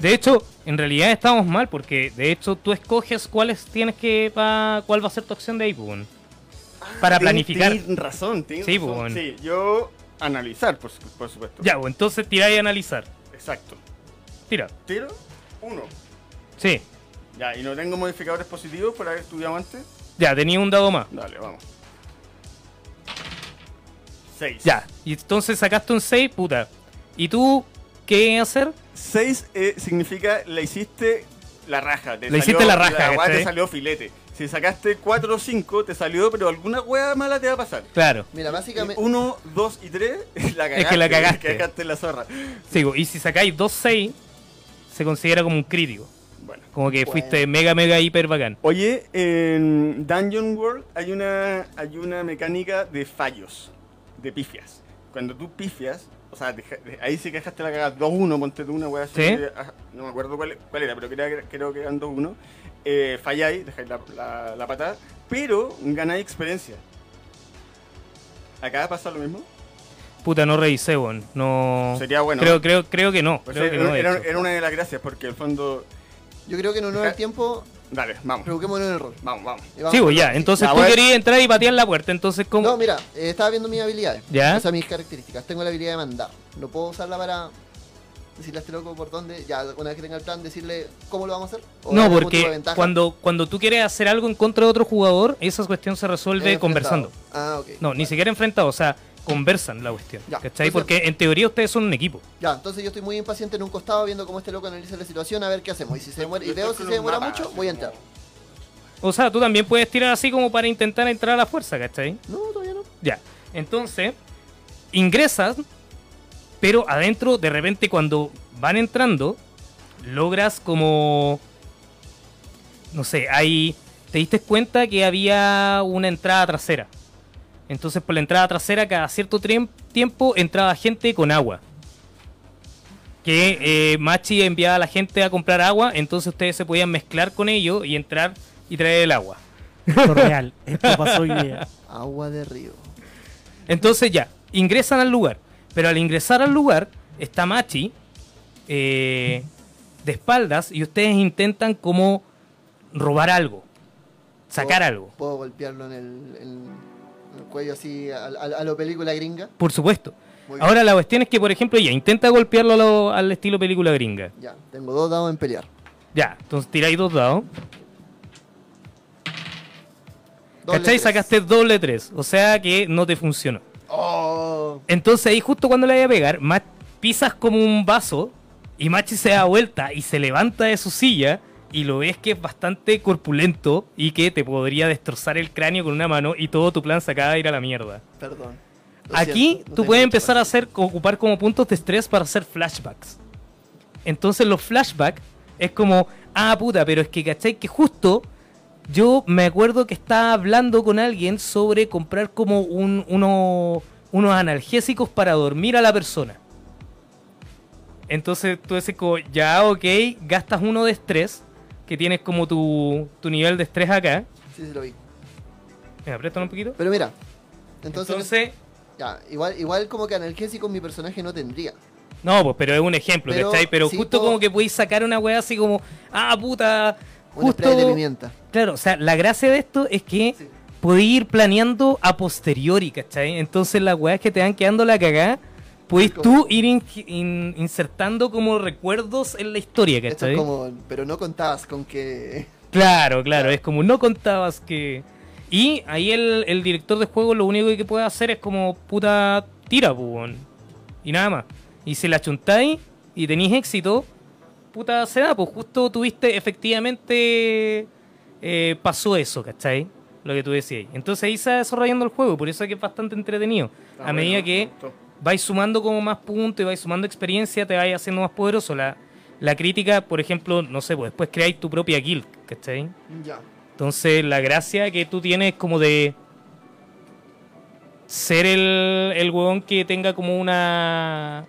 Speaker 2: De hecho, en realidad estamos mal porque de hecho tú escoges cuáles tienes que pa- cuál va a ser tu acción de ahí, pues, bueno. para planificar.
Speaker 3: Tienes razón, tienes
Speaker 2: Sí,
Speaker 3: razón.
Speaker 2: pues.
Speaker 3: Sí, yo analizar, por, por supuesto.
Speaker 2: Ya, pues entonces tiráis a analizar.
Speaker 3: Exacto.
Speaker 2: Tira.
Speaker 3: Tiro, uno.
Speaker 2: Sí.
Speaker 3: Ya, y no tengo modificadores positivos por haber estudiado antes.
Speaker 2: Ya, tenía un dado más.
Speaker 3: Dale, vamos. Seis.
Speaker 2: Ya. Y entonces sacaste un 6, puta. ¿Y tú qué hacer?
Speaker 3: 6 significa la hiciste la raja. Te
Speaker 2: Le hiciste la raja,
Speaker 3: weá te salió filete. Si sacaste 4 o 5, te salió, pero alguna weá mala te va a pasar.
Speaker 2: Claro.
Speaker 1: Mira, básicamente.
Speaker 3: 1, 2 y 3, [LAUGHS] la cagaste.
Speaker 2: Es que la cagaste.
Speaker 3: Cagaste en la zorra.
Speaker 2: Sí, y si sacáis 2-6, se considera como un crítico.
Speaker 3: Bueno.
Speaker 2: Como que
Speaker 1: Bueno.
Speaker 2: fuiste mega, mega, hiper bacán.
Speaker 3: Oye, en Dungeon World hay una, hay una mecánica de fallos, de pifias. Cuando tú pifias, o sea, deja- ahí sí que dejaste la cagada 2-1, ponte tú una wea así.
Speaker 2: ¿Sí?
Speaker 3: ah, No me acuerdo cuál, cuál era, pero creo, que- creo que eran 2-1. Eh, falláis, dejáis la, la, la patada, pero ganáis experiencia. ¿Acá pasa lo mismo?
Speaker 2: Puta, no revisé, weón. No.
Speaker 3: Sería bueno.
Speaker 2: Creo, creo, creo que no.
Speaker 3: Pues
Speaker 2: creo que
Speaker 3: era,
Speaker 2: no, de
Speaker 3: era-
Speaker 2: hecho.
Speaker 3: era una de las gracias, porque el fondo.
Speaker 1: Yo creo que en honor al tiempo,
Speaker 3: Dale, vamos.
Speaker 1: preocuquémonos en el rol.
Speaker 3: Vamos, vamos.
Speaker 2: Sí, pues ya. Entonces
Speaker 3: Ya,
Speaker 2: tú
Speaker 3: bueno.
Speaker 2: querías entrar y patear la puerta. Entonces, ¿cómo?
Speaker 1: No, mira, eh, estaba viendo mis habilidades.
Speaker 2: ¿Ya?
Speaker 1: O sea, mis características. Tengo la habilidad de mandar. No puedo usarla para decirle a este loco por dónde. Ya, una vez que tenga el plan, decirle cómo lo vamos a hacer. o
Speaker 2: No,
Speaker 1: darle punto de
Speaker 2: porque
Speaker 1: ventaja.
Speaker 2: cuando, cuando tú quieres hacer algo en contra de otro jugador, esa cuestión se resuelve conversando.
Speaker 1: Ah, ok.
Speaker 2: No, ni siquiera enfrentado, o sea, conversan la cuestión.
Speaker 1: Ya,
Speaker 2: ¿Cachai?
Speaker 1: entonces-
Speaker 2: Porque en teoría ustedes son un equipo.
Speaker 1: Ya, entonces yo estoy muy impaciente en un costado viendo cómo este loco analiza la situación, a ver qué hacemos. Y si se demora, y veo si se demora mucho, voy a entrar.
Speaker 2: O sea, tú también puedes tirar así como para intentar entrar a la fuerza, ¿cachai?
Speaker 1: No, todavía no.
Speaker 2: Ya. Entonces, ingresas, pero adentro, de repente, cuando van entrando, logras como. No sé, hay. Te diste cuenta que había una entrada trasera. Entonces, por la entrada trasera, cada cierto tiempo entraba gente con agua. Que eh, Machi enviaba a la gente a comprar agua, entonces ustedes se podían mezclar con ellos y entrar y traer el agua.
Speaker 4: Esto es real. [LAUGHS] Esto pasó hoy día.
Speaker 1: Agua de río.
Speaker 2: Entonces ya, ingresan al lugar. Pero al ingresar al lugar, está Machi eh, de espaldas y ustedes intentan como robar algo. Sacar
Speaker 1: ¿Puedo-
Speaker 2: algo.
Speaker 1: Puedo golpearlo en el, en el cuello así a, a- a lo película gringa.
Speaker 2: Por supuesto. Ahora la cuestión es que, por ejemplo, ya, intenta golpearlo lo- al estilo película gringa.
Speaker 1: Ya, tengo dos dados en pelear.
Speaker 2: Ya, entonces tiráis dos dados.
Speaker 1: Doble
Speaker 2: ¿Cachai?
Speaker 1: tres.
Speaker 2: Sacaste doble tres. O sea que no te funcionó.
Speaker 1: Oh,
Speaker 2: Entonces ahí justo cuando le vaya a pegar, Ma- pisas como un vaso y Machi se da vuelta y se levanta de su silla y lo ves que es bastante corpulento y que te podría destrozar el cráneo con una mano y todo tu plan se acaba de ir a la mierda.
Speaker 1: perdón.
Speaker 2: Aquí
Speaker 1: siento, no
Speaker 2: tú puedes empezar a hacer, ocupar como puntos de estrés para hacer flashbacks. Entonces los flashbacks es como, ah puta, pero es que cachai que justo yo me acuerdo que estaba hablando con alguien sobre comprar como un, uno- unos analgésicos para dormir a la persona. Entonces tú dices como, ya ok, gastas uno de estrés, que tienes como tu, tu nivel de estrés acá.
Speaker 1: Sí, sí, lo vi.
Speaker 2: ¿Me apretan un poquito?
Speaker 1: Pero mira, entonces,
Speaker 2: Entonces,
Speaker 1: ya, igual, igual como que analgésico mi personaje no tendría.
Speaker 2: No, pues, pero es un ejemplo,
Speaker 1: Pero
Speaker 2: ¿cachai? Pero
Speaker 1: sí
Speaker 2: justo como que podéis sacar una weá así como, ah, puta,
Speaker 1: Un spray de
Speaker 2: justo...
Speaker 1: pimienta.
Speaker 2: Claro, o sea, la gracia de esto es que
Speaker 1: Sí.
Speaker 2: podéis ir planeando a posteriori, ¿cachai? Entonces las weas que te van quedando la cagada,
Speaker 1: Como-
Speaker 2: tú ir in- in- insertando como recuerdos en la historia,
Speaker 1: Esto
Speaker 2: ¿cachai?
Speaker 1: es como, pero no contabas con que...
Speaker 2: Claro, claro, es como no contabas que... Y ahí el, el director de juego lo único que puede hacer es como puta tira, pues, weón. Y nada más. Y si la chuntáis y tenéis éxito, puta se da, pues justo tuviste efectivamente... eh, pasó eso, ¿cachai? Lo que tú decías. Entonces ahí se va desarrollando el juego, por eso es que es bastante entretenido.
Speaker 3: Está
Speaker 2: a medida
Speaker 3: bueno,
Speaker 2: que. Vais sumando como más puntos y vais sumando experiencia, te vais haciendo más poderoso. La, la crítica, por ejemplo, no sé, pues después creáis tu propia guild, ¿cachai?
Speaker 1: Ya.
Speaker 2: Entonces, la gracia que tú tienes como de ser el, el huevón que tenga como una.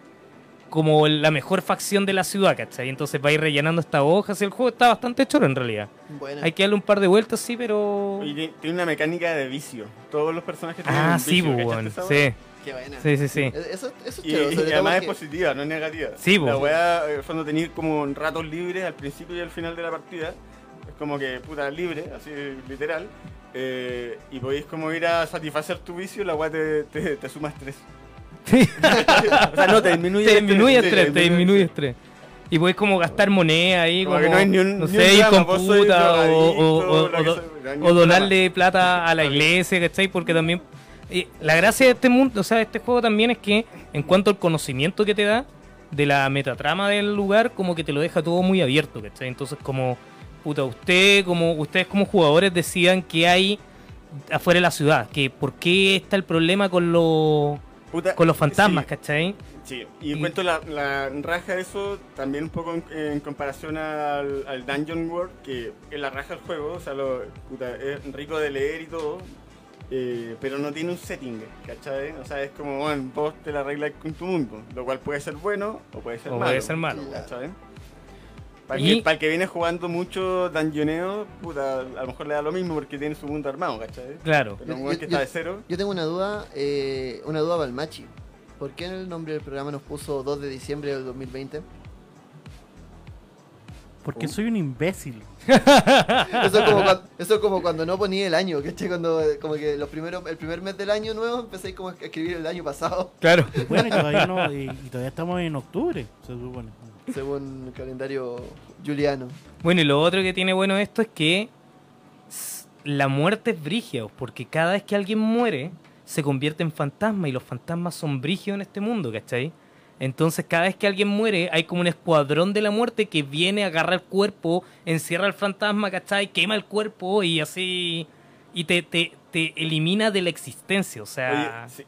Speaker 2: como la mejor facción de la ciudad, ¿cachai? Entonces vais rellenando estas hojas y el juego está bastante choro en realidad.
Speaker 1: Bueno.
Speaker 2: Hay que darle un par de vueltas, sí, pero.
Speaker 3: Tiene- una mecánica de vicio. Todos los personajes tienen
Speaker 2: Ah,
Speaker 3: un
Speaker 2: sí,
Speaker 3: vicio,
Speaker 2: pues,
Speaker 3: ¿cachaste
Speaker 2: weón.
Speaker 3: esa
Speaker 2: Sí?
Speaker 1: Qué buena.
Speaker 2: sí, sí, sí.
Speaker 1: Eh, Eso, eso es
Speaker 3: Y,
Speaker 1: chévere,
Speaker 3: y además es positiva, no es negativa.
Speaker 2: Sí,
Speaker 3: La weá, eh, cuando tenéis como ratos libres al principio y al final de la partida, es como que puta libre, así literal, eh, y podéis como ir a satisfacer tu vicio, la weá te, te, te suma estrés. [LAUGHS] o sea, no, te disminuye
Speaker 2: te disminuye
Speaker 3: estrés,
Speaker 2: estrés,
Speaker 3: sí,
Speaker 2: te disminuye estrés. Y puedes como gastar moneda ahí,
Speaker 3: Como
Speaker 2: como,
Speaker 3: que no hay ni un-
Speaker 2: no
Speaker 3: ni
Speaker 2: sé,
Speaker 3: un
Speaker 2: ir
Speaker 3: drama,
Speaker 2: con puta o, o- donarle plata a la iglesia, ¿cachai? Porque también... la gracia de este mundo, o sea, de este juego también es que en cuanto al conocimiento que te da, de la metatrama del lugar, como que te lo deja todo muy abierto, ¿cachai? Entonces, como, puta, usted, como, ustedes como jugadores decidan qué hay afuera de la ciudad, que por qué está el problema con los,
Speaker 3: Puta,
Speaker 2: con los fantasmas,
Speaker 3: sí,
Speaker 2: ¿cachai?
Speaker 3: Sí, y
Speaker 2: Y-
Speaker 3: encuentro la, la raja de eso también un poco en, en comparación al, al Dungeon World, que es la raja del juego, o sea, lo, puta, es rico de leer y todo, eh, pero no tiene un setting, ¿cachai? O sea, es como, bueno, vos te la arreglas con tu mundo, lo cual puede ser bueno o puede ser
Speaker 2: O
Speaker 3: malo.
Speaker 2: puede ser malo.
Speaker 3: ¿cachai? Para,
Speaker 2: Y-
Speaker 3: el que, para el que viene jugando mucho dungeoneo, puta, a lo mejor le da lo mismo porque tiene su mundo armado, ¿cachai?
Speaker 2: Claro.
Speaker 3: Pero un
Speaker 1: Yo-
Speaker 3: weón
Speaker 1: yo-
Speaker 3: que
Speaker 1: yo-
Speaker 3: está de cero,
Speaker 1: Yo tengo una duda, eh, una duda para el Machi. ¿Por qué en el nombre del programa nos puso 2 de diciembre del 2020?
Speaker 4: Porque soy un imbécil.
Speaker 1: Eso es como cuando, eso es como cuando no ponía el año, ¿cachai? Cuando eh, como que los primeros, el primer mes del año nuevo empecé como a escribir el año pasado,
Speaker 2: Claro.
Speaker 4: Bueno, y todavía, no, y, y todavía estamos en octubre, se supone.
Speaker 1: según el calendario juliano.
Speaker 2: Bueno, y lo otro que tiene bueno esto es que la muerte es brígida, porque cada vez que alguien muere, se convierte en fantasma y los fantasmas son brígidos en este mundo, ¿cachai? Entonces cada vez que alguien muere hay como un escuadrón de la muerte que viene, agarra el cuerpo, encierra al fantasma, ¿cachai? Quema el cuerpo y así... Y te, te, te elimina de la existencia, o sea...
Speaker 3: Oye, sí.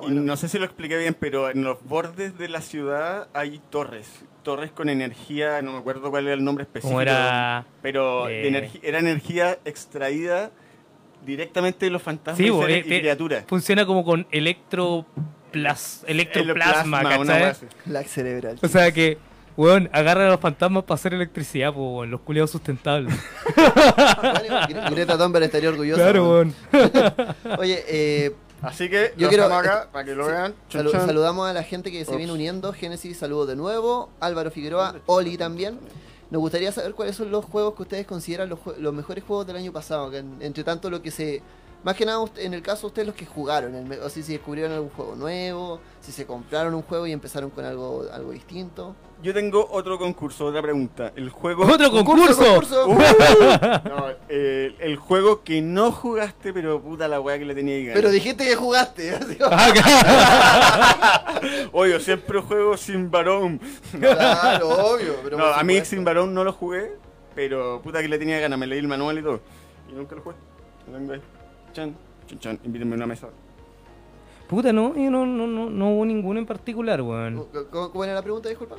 Speaker 1: Bueno.
Speaker 3: no sé si lo expliqué bien, pero en los bordes de la ciudad hay torres. Torres con energía, no me acuerdo cuál era el nombre específico.
Speaker 2: era...
Speaker 3: Pero
Speaker 2: eh,
Speaker 3: energi- era energía extraída directamente de los fantasmas
Speaker 2: Sí,
Speaker 3: y,
Speaker 2: eh,
Speaker 3: y criaturas.
Speaker 2: Funciona como con electroplas, electroplasma, ¿cachai?
Speaker 1: Lag cerebral.
Speaker 2: O sea que, weón, agarran a los fantasmas para hacer electricidad, po, weón, los culiados sustentables.
Speaker 1: Gre- Greta Thunberg estaría orgullosa.
Speaker 2: claro,
Speaker 1: weón. [LAUGHS] Oye, eh,
Speaker 3: Así que
Speaker 1: Yo
Speaker 3: lo
Speaker 1: quiero-
Speaker 3: acá para que lo
Speaker 1: sí,
Speaker 3: vean. Chan,
Speaker 1: salu-
Speaker 3: chan.
Speaker 1: saludamos a la gente que se viene uniendo. Génesis, saludos de nuevo. Álvaro Figueroa, Oli también. Nos gustaría saber cuáles son los juegos que ustedes consideran los, mejores juegos del año pasado. que en- entre tanto, lo que se. Más que nada, usted- en el caso de ustedes, los que jugaron. el o si, si descubrieron algún juego nuevo. Si se compraron un juego y empezaron con algo, algo distinto.
Speaker 3: Yo tengo otro concurso, otra pregunta. El juego. [LAUGHS]
Speaker 2: ¡Otro concurso!
Speaker 1: concurso!
Speaker 3: Uh, [LAUGHS] no, eh, el juego que no jugaste, pero puta la weá que le tenía que ganar.
Speaker 1: Pero dijiste que jugaste. [LAUGHS]
Speaker 3: Oye, yo siempre juego sin varón.
Speaker 1: claro, obvio. Pero
Speaker 3: no, a mí sin varón no lo jugué, pero puta que le tenía ganas, me leí el manual y todo. Y nunca lo jugué. Lo tengo ahí. Chan, chan, chan, invítenme a una mesa.
Speaker 2: Puta, no, yo no, no, no, no hubo ninguno en particular, weón.
Speaker 1: ¿Cómo, cómo era la pregunta? Disculpa.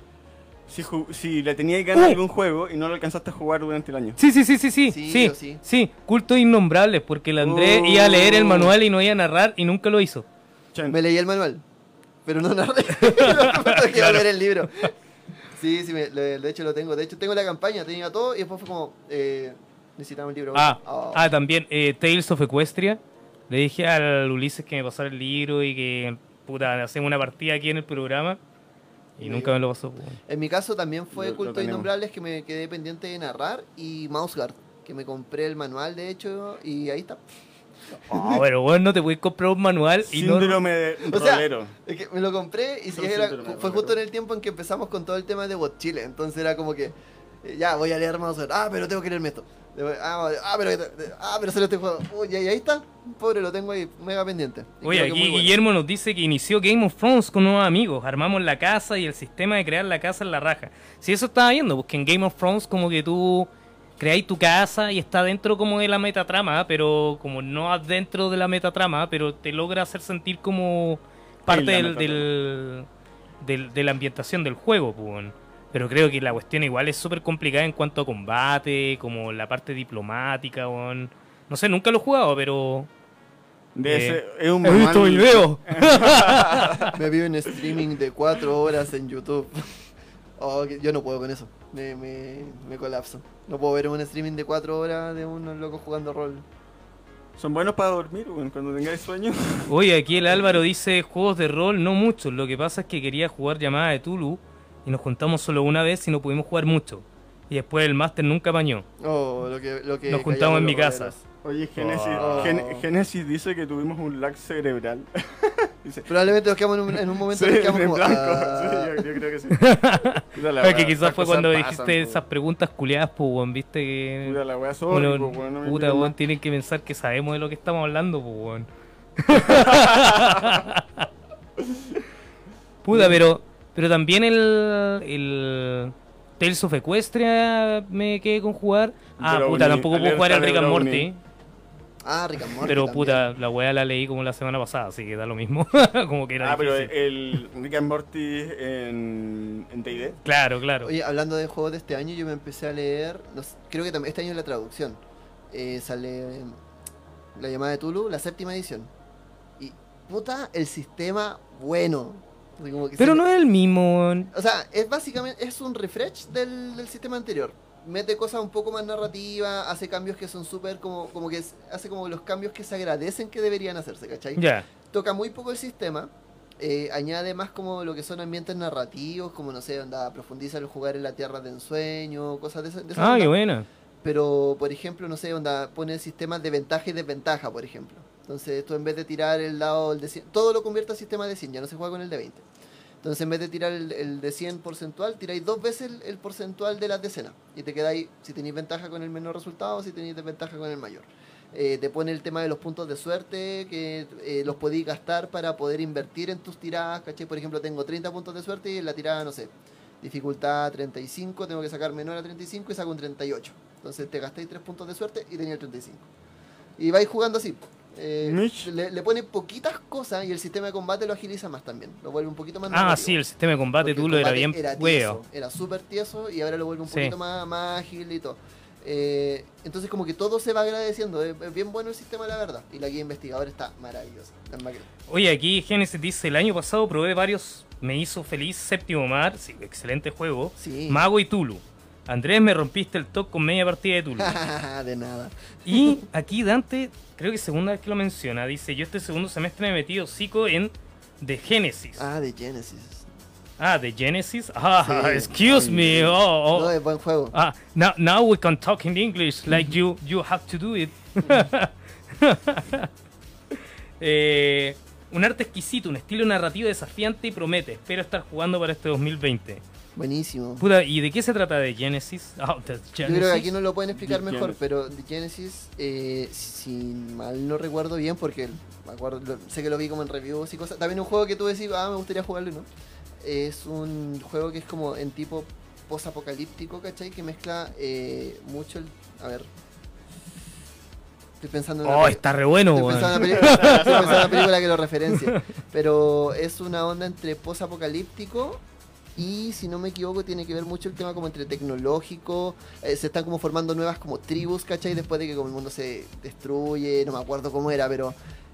Speaker 3: Si, si le tenía ganas a
Speaker 2: ¡Uh!
Speaker 3: algún juego y no lo alcanzaste a jugar durante el año.
Speaker 2: Sí, sí, sí, sí, sí,
Speaker 1: Sí,
Speaker 2: sí,
Speaker 1: sí.
Speaker 2: sí, cultos innombrables, porque el Andrés
Speaker 3: Oh.
Speaker 2: iba a leer el manual y no iba a narrar y nunca lo hizo.
Speaker 3: Chan.
Speaker 1: Me leí el manual, pero no narré. [LAUGHS] [LAUGHS] Que leer el libro. Sí, sí, me- de hecho lo tengo. De hecho, tengo la campaña, tenía todo y después fue como. Eh, necesitaba un libro.
Speaker 2: Ah,
Speaker 1: Oh.
Speaker 2: ah, también, eh, Tales of Equestria. Le dije al Ulises que me pasara el libro y que, puta, hacemos una partida aquí en el programa. Y
Speaker 1: Y
Speaker 2: nunca me lo pasó.
Speaker 1: En mi caso también fue
Speaker 3: Lo- tenemos.
Speaker 1: Innombrables que me quedé pendiente de narrar y Mouseguard, que me compré el manual de hecho y ahí está.
Speaker 2: Ah, pero bueno, no te puedes comprar un manual y no...
Speaker 3: Síndrome de [LAUGHS]
Speaker 1: O sea. Es que me lo compré y
Speaker 3: Son
Speaker 1: era- fue
Speaker 3: ¿no?
Speaker 1: justo en el tiempo en que empezamos con todo el tema de Bot Chile. Entonces era como que, eh, ya, voy a leer Mouseguard. Ah, pero tengo que leerme esto. Ah, ah, pero, ah, pero solo este juego. Uy, y ahí está. Pobre, lo tengo ahí mega pendiente. Y
Speaker 2: Oye, aquí
Speaker 1: bueno.
Speaker 2: Guillermo nos dice que inició Game of Thrones con nuevos amigos. Armamos la casa y el sistema de crear la casa en la raja. Si eso estaba viendo, porque en Game of Thrones como que tú creáis tu casa y está dentro como de la metatrama, pero como no dentro de la metatrama, pero te logra hacer sentir como parte del- de la ambientación del juego, pues. Bueno. Pero creo que la cuestión igual es súper complicada en cuanto a combate, como la parte diplomática, weón. No sé, nunca lo he jugado, pero...
Speaker 3: De
Speaker 2: Eh,
Speaker 3: ese, es un
Speaker 2: He visto videos. [LAUGHS]
Speaker 1: Me vi un streaming de 4 horas en YouTube. [LAUGHS] Oh, yo no puedo con eso. Me, me, me colapso. No puedo ver un streaming de 4 horas de unos locos jugando rol.
Speaker 3: Son buenos para dormir, weón, cuando tengáis sueño.
Speaker 2: Oye, aquí el Álvaro dice juegos de rol, no muchos. Lo que pasa es que quería jugar llamada de Tulu y nos juntamos solo una vez y no pudimos jugar mucho. Y después el máster nunca apañó.
Speaker 1: Oh, lo que, lo que
Speaker 2: Nos juntamos en mi casa.
Speaker 3: Oye, Génesis,
Speaker 1: Oh.
Speaker 3: Gen- dice que tuvimos un lag cerebral. [LAUGHS] dice,
Speaker 1: Probablemente nos quedamos en un, en un momento
Speaker 3: sí,
Speaker 1: que quedamos
Speaker 3: en
Speaker 1: como,
Speaker 3: blanco.
Speaker 1: ah.
Speaker 3: Sí, yo, yo creo que sí. [LAUGHS] Puta la
Speaker 2: Es que
Speaker 3: wea,
Speaker 2: quizás fue cuando
Speaker 3: pasan,
Speaker 2: dijiste
Speaker 3: po.
Speaker 2: esas preguntas culiadas, pues, weón, viste que...
Speaker 3: Puta la wea, sorry,
Speaker 2: Uno,
Speaker 3: po, weón, no me
Speaker 2: puta, weón, tienen que pensar que sabemos de lo que estamos hablando, pues, weón. [LAUGHS] puta, pero Pero también el, el Tales of Equestria me quedé con jugar. Ah,
Speaker 3: Brownie,
Speaker 2: puta, tampoco puedo jugar al Rick and. Morty.
Speaker 1: Ah, Rick and Morty
Speaker 2: Pero
Speaker 1: también.
Speaker 2: puta, la weá la leí como la semana pasada, así que da lo mismo. [LAUGHS] como que era
Speaker 3: Ah, pero el Rick and Morty en en D&D.
Speaker 2: Claro, claro.
Speaker 1: Oye, hablando de juegos de este año, yo me empecé a leer, no sé, creo que también este año es la traducción. Eh, sale eh, La llamada de Tulu, la séptima edición. Y puta, el sistema bueno. Así como que
Speaker 2: pero
Speaker 1: se-
Speaker 2: no es el mismo. weón.
Speaker 1: O sea, es básicamente es un refresh del, del sistema anterior. Mete cosas un poco más narrativas, hace cambios que son súper como, como que es- hace como los cambios que se agradecen que deberían hacerse, ¿cachai?
Speaker 2: Ya.
Speaker 1: toca muy poco el sistema. eh, añade más como lo que son ambientes narrativos, como no sé, onda, profundiza el jugar en la tierra de ensueño, cosas de esa, de esa
Speaker 2: Ah, qué buena.
Speaker 1: Pero, por ejemplo, no sé, onda, pone sistemas de ventaja y desventaja, por ejemplo. Entonces, tú en vez de tirar el dado el de 100, todo lo convierte a sistema de 100, ya no se juega con el de 20. Entonces, en vez de tirar el, de 100 porcentual, tiráis dos veces el, el porcentual de las decenas. Y te quedáis, si tenéis ventaja con el menor resultado, si tenéis desventaja con el mayor. Eh, te pone el tema de los puntos de suerte, que eh, los podéis gastar para poder invertir en tus tiradas. Por ejemplo, tengo 30 puntos de suerte y en la tirada, no sé, dificultad 35, tengo que sacar menor a 35 y saco un 38. Entonces te gastáis 3 puntos de suerte y tenía el 35. Y vais jugando así. Eh, le, le pone poquitas cosas y el sistema de combate lo agiliza más también. Lo vuelve un poquito más
Speaker 2: Ah, sí, el sistema de combate
Speaker 1: Porque
Speaker 2: tú era bien
Speaker 1: era tieso, Era súper tieso y ahora lo vuelve un
Speaker 2: Sí.
Speaker 1: poquito más, más ágil y todo. Eh, entonces como que todo se va agradeciendo. Es, es bien bueno el sistema, la verdad. Y la guía investigadora está maravillosa.
Speaker 2: Oye, aquí Genesis dice, el año pasado probé varios, me hizo feliz Séptimo Mar, sí, excelente juego,
Speaker 1: Sí.
Speaker 2: Mago y Tulu. Andrés, me rompiste el top con media partida de Tulu. [LAUGHS]
Speaker 1: de nada. [LAUGHS]
Speaker 2: y aquí Dante, creo que segunda vez que lo menciona, dice, yo este segundo semestre me he metido psico en The Genesis.
Speaker 1: Ah, de Genesis.
Speaker 2: Ah, The Genesis. Ah,
Speaker 1: Sí. [LAUGHS]
Speaker 2: excuse me. Oh, oh.
Speaker 1: No, es buen juego.
Speaker 2: Ah, now, now we can talk in English like you you have to do it. Eh, un arte exquisito, un estilo narrativo desafiante y promete. Espero estar jugando para este 2020.
Speaker 1: Buenísimo.
Speaker 2: Puta, ¿y de qué se trata de Genesis? [LAUGHS] The
Speaker 1: Yo creo que aquí no lo pueden explicar
Speaker 3: The
Speaker 1: mejor,
Speaker 3: Genesis.
Speaker 1: pero The Genesis, eh, si mal no recuerdo bien, porque me acuerdo, lo- sé que lo vi como en reviews y cosas. También un juego que tú decís, ah, me gustaría jugarlo, ¿no? Es un juego que es como en tipo post-apocalíptico, ¿cachai? Que mezcla eh, mucho el. A ver. Estoy pensando en una
Speaker 2: Oh, está re bueno,
Speaker 1: Estoy pensando, en una película, estoy pensando en una [LAUGHS] película que lo referencia. Pero es una onda entre post-apocalíptico y, si no me equivoco, tiene que ver mucho el tema como entre tecnológico. eh, se están como formando nuevas como tribus, ¿cachai? Después de que como el mundo se destruye, no me acuerdo cómo era, pero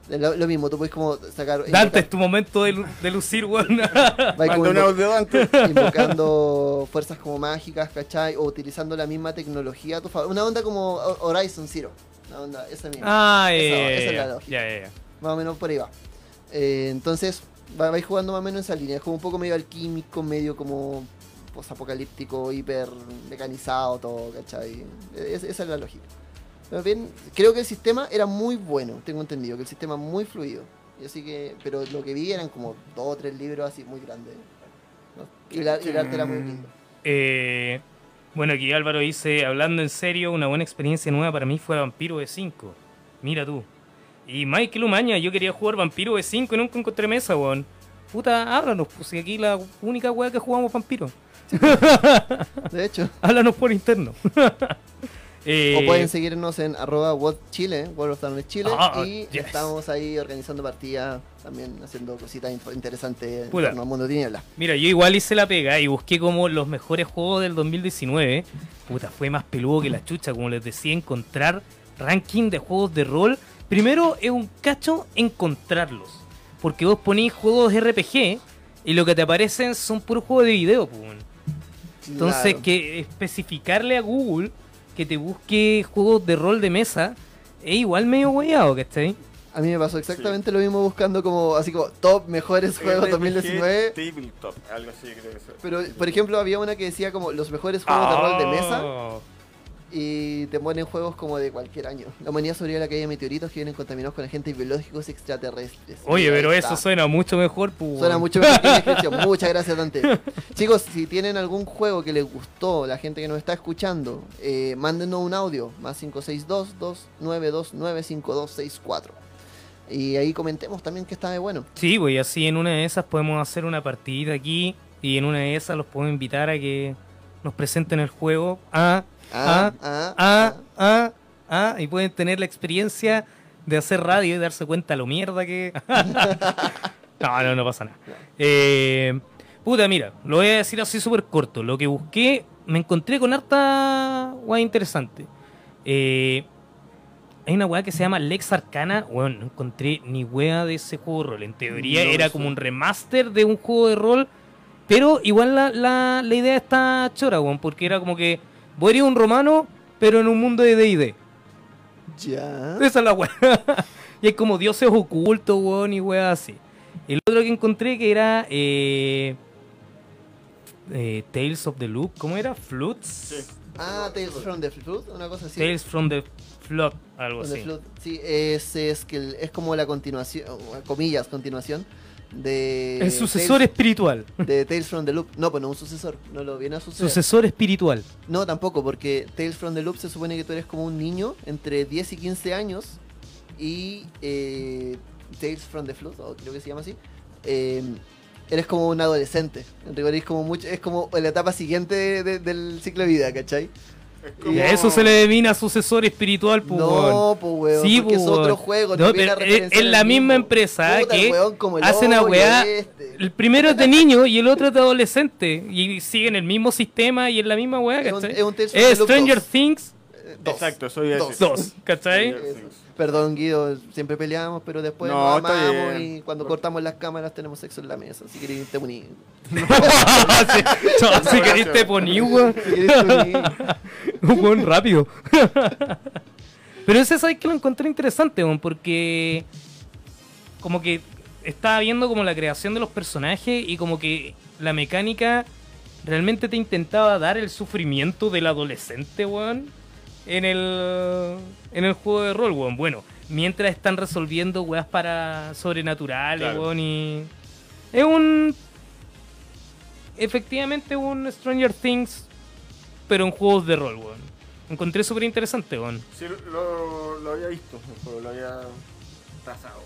Speaker 1: lo, lo mismo, tú puedes como sacar...
Speaker 2: Dante, es tu momento de, lu- de lucir, weón. [LAUGHS]
Speaker 1: invocando fuerzas como mágicas, ¿cachai? O utilizando la misma tecnología a tu favor. Una onda como Horizon Zero. Una onda, esa misma.
Speaker 2: ah,
Speaker 1: Esa- esa es la lógica.
Speaker 2: ya, ya.
Speaker 1: Más o menos por ahí va. Eh, entonces, vais jugando más o menos en esa línea. Es como un poco medio alquímico, medio como posapocalíptico, hiper mecanizado, todo, ¿cachai? Es- esa es la lógica. Pero bien, creo que el sistema era muy bueno, tengo entendido, que el sistema muy fluido. Y así que, pero lo que vi eran como dos o tres libros así muy grandes. ¿no? Y, el, el arte era muy lindo.
Speaker 2: Eh, bueno, aquí Álvaro dice, hablando en serio, una buena experiencia nueva para mí fue Vampiro de 5. Mira tú. Y Michael Umaña, yo quería jugar Vampiro de 5 y nunca encontré mesa, weón. Puta, háblanos, pues aquí la única weá que jugamos Vampiro. [LAUGHS]
Speaker 1: De hecho,
Speaker 2: Háblanos por interno. [LAUGHS] Eh,
Speaker 1: o pueden seguirnos en arroba Chile, World of Chile,
Speaker 2: Ah,
Speaker 1: y
Speaker 2: yes.
Speaker 1: estamos ahí organizando partidas, también haciendo cositas interesantes en
Speaker 2: Puta.
Speaker 1: torno al mundo de tinieblas.
Speaker 2: Mira, yo igual hice la pega y busqué como los mejores juegos del 2019. Puta, fue más peludo que la chucha, como les decía, encontrar ranking de juegos de rol. Primero es un cacho encontrarlos. Porque vos ponís juegos RPG y lo que te aparecen son puros juegos de video, pues. weón. Entonces,
Speaker 1: Claro.
Speaker 2: que especificarle a Google que te busque juegos de rol de mesa es igual medio guayado, ¿cachai?
Speaker 1: A mí me pasó exactamente lo mismo buscando como, así como, top mejores juegos
Speaker 3: RPG
Speaker 1: 2019.
Speaker 3: Tabletop, algo así creo que es.
Speaker 1: Pero, por ejemplo, había una que decía como los mejores juegos de rol de mesa
Speaker 2: Oh.
Speaker 1: Y te ponen juegos como de cualquier año. La humanidad sobrevive a la caída de meteoritos que vienen contaminados con agentes biológicos extraterrestres.
Speaker 2: Oye, pero
Speaker 1: está.
Speaker 2: eso suena mucho mejor.
Speaker 1: Suena mucho mejor que la descripción. [LAUGHS] Muchas gracias, Dante. Chicos, si tienen algún juego que les gustó, la gente que nos está escuchando, eh, mándenos un audio, más 562-2929-5264. Y ahí comentemos también que está de bueno.
Speaker 2: Sí, pues así en una de esas podemos hacer una partidita aquí y en una de esas los puedo invitar a que nos presenten el juego. Ah,
Speaker 1: ah,
Speaker 2: ah,
Speaker 1: ah,
Speaker 2: ah, ah, y pueden tener la experiencia de hacer radio y darse cuenta lo mierda que... [LAUGHS] no, no, no pasa nada. Eh, puta, mira, lo voy a decir así súper corto. Lo que busqué, me encontré con harta guay interesante. Eh, hay una weá que se llama Lex Arcana. Bueno, no encontré ni weá de ese juego de rol. En teoría
Speaker 1: No,
Speaker 2: era como un remaster de un juego de rol. Pero igual la, la, la idea está chora, weón. Porque era como que vos eres un romano, pero en un mundo de DD.
Speaker 1: Ya.
Speaker 2: Esa es la weá. [LAUGHS] y hay como dioses ocultos, weón, y weá así. El otro que encontré que era eh, eh, Tales of the Loop. ¿Cómo era? Flutes.
Speaker 3: Sí.
Speaker 1: Ah, Tales from the Flood, una cosa así.
Speaker 2: Tales from the Flood, algo
Speaker 1: From the
Speaker 2: así.
Speaker 1: Flood. Sí, es, es que es como la continuación, comillas, continuación de.
Speaker 2: El sucesor espiritual.
Speaker 1: De Tales from the Loop. No, pues no un sucesor, no lo viene a suceder.
Speaker 2: Sucesor espiritual.
Speaker 1: No, tampoco, porque Tales from the Loop se supone que tú eres como un niño entre 10 y 15 años y eh, Tales from the Flood, o creo que se llama así, eh, eres como un adolescente. En rigor es como, mucho, es como la etapa siguiente de- de- del ciclo de vida, ¿cachai?
Speaker 3: Es
Speaker 1: Y
Speaker 2: a eso se le denomina sucesor espiritual, pues.
Speaker 1: No, pues weón,
Speaker 2: Sí,
Speaker 1: porque es
Speaker 2: po,
Speaker 1: otro juego.
Speaker 2: No,
Speaker 1: a
Speaker 2: pero es- es la misma empresa
Speaker 1: Puta,
Speaker 2: que
Speaker 1: weón como el
Speaker 2: hace una
Speaker 1: hoyo
Speaker 2: weá-
Speaker 1: este.
Speaker 2: El primero es de [LAUGHS] niño y el otro es de adolescente. Y siguen el mismo sistema y en la misma weá,
Speaker 1: Es un-
Speaker 2: ¿cachai?
Speaker 1: es un
Speaker 2: Es
Speaker 1: Loop
Speaker 2: Stranger
Speaker 1: 2.
Speaker 2: Things
Speaker 1: Eh, dos.
Speaker 3: Exacto, soy
Speaker 1: Dos.
Speaker 2: 2, ¿cachai?
Speaker 3: Stranger Things.
Speaker 1: Perdón, Guido, siempre peleamos, pero después
Speaker 3: No,
Speaker 1: nos amamos y cuando cortamos las cámaras tenemos sexo en la mesa. Si queréis te uní. [LAUGHS]
Speaker 2: No, si querés te poní, weón.
Speaker 1: Si queréis te uní. [LAUGHS] [LAUGHS]
Speaker 2: Un weón rápido. [LAUGHS] Pero ese sabes que lo encontré interesante, weón, porque como que estaba viendo como la creación de los personajes y como que la mecánica realmente te intentaba dar el sufrimiento del adolescente, weón, en el en el juego de rol, weón. Bueno, mientras están resolviendo weas para sobrenaturales,
Speaker 3: Claro.
Speaker 2: weón, y es un efectivamente un Stranger Things pero en juegos de rol, weón. Encontré súper interesante, weón.
Speaker 3: Sí, lo, lo había visto, lo había trazado.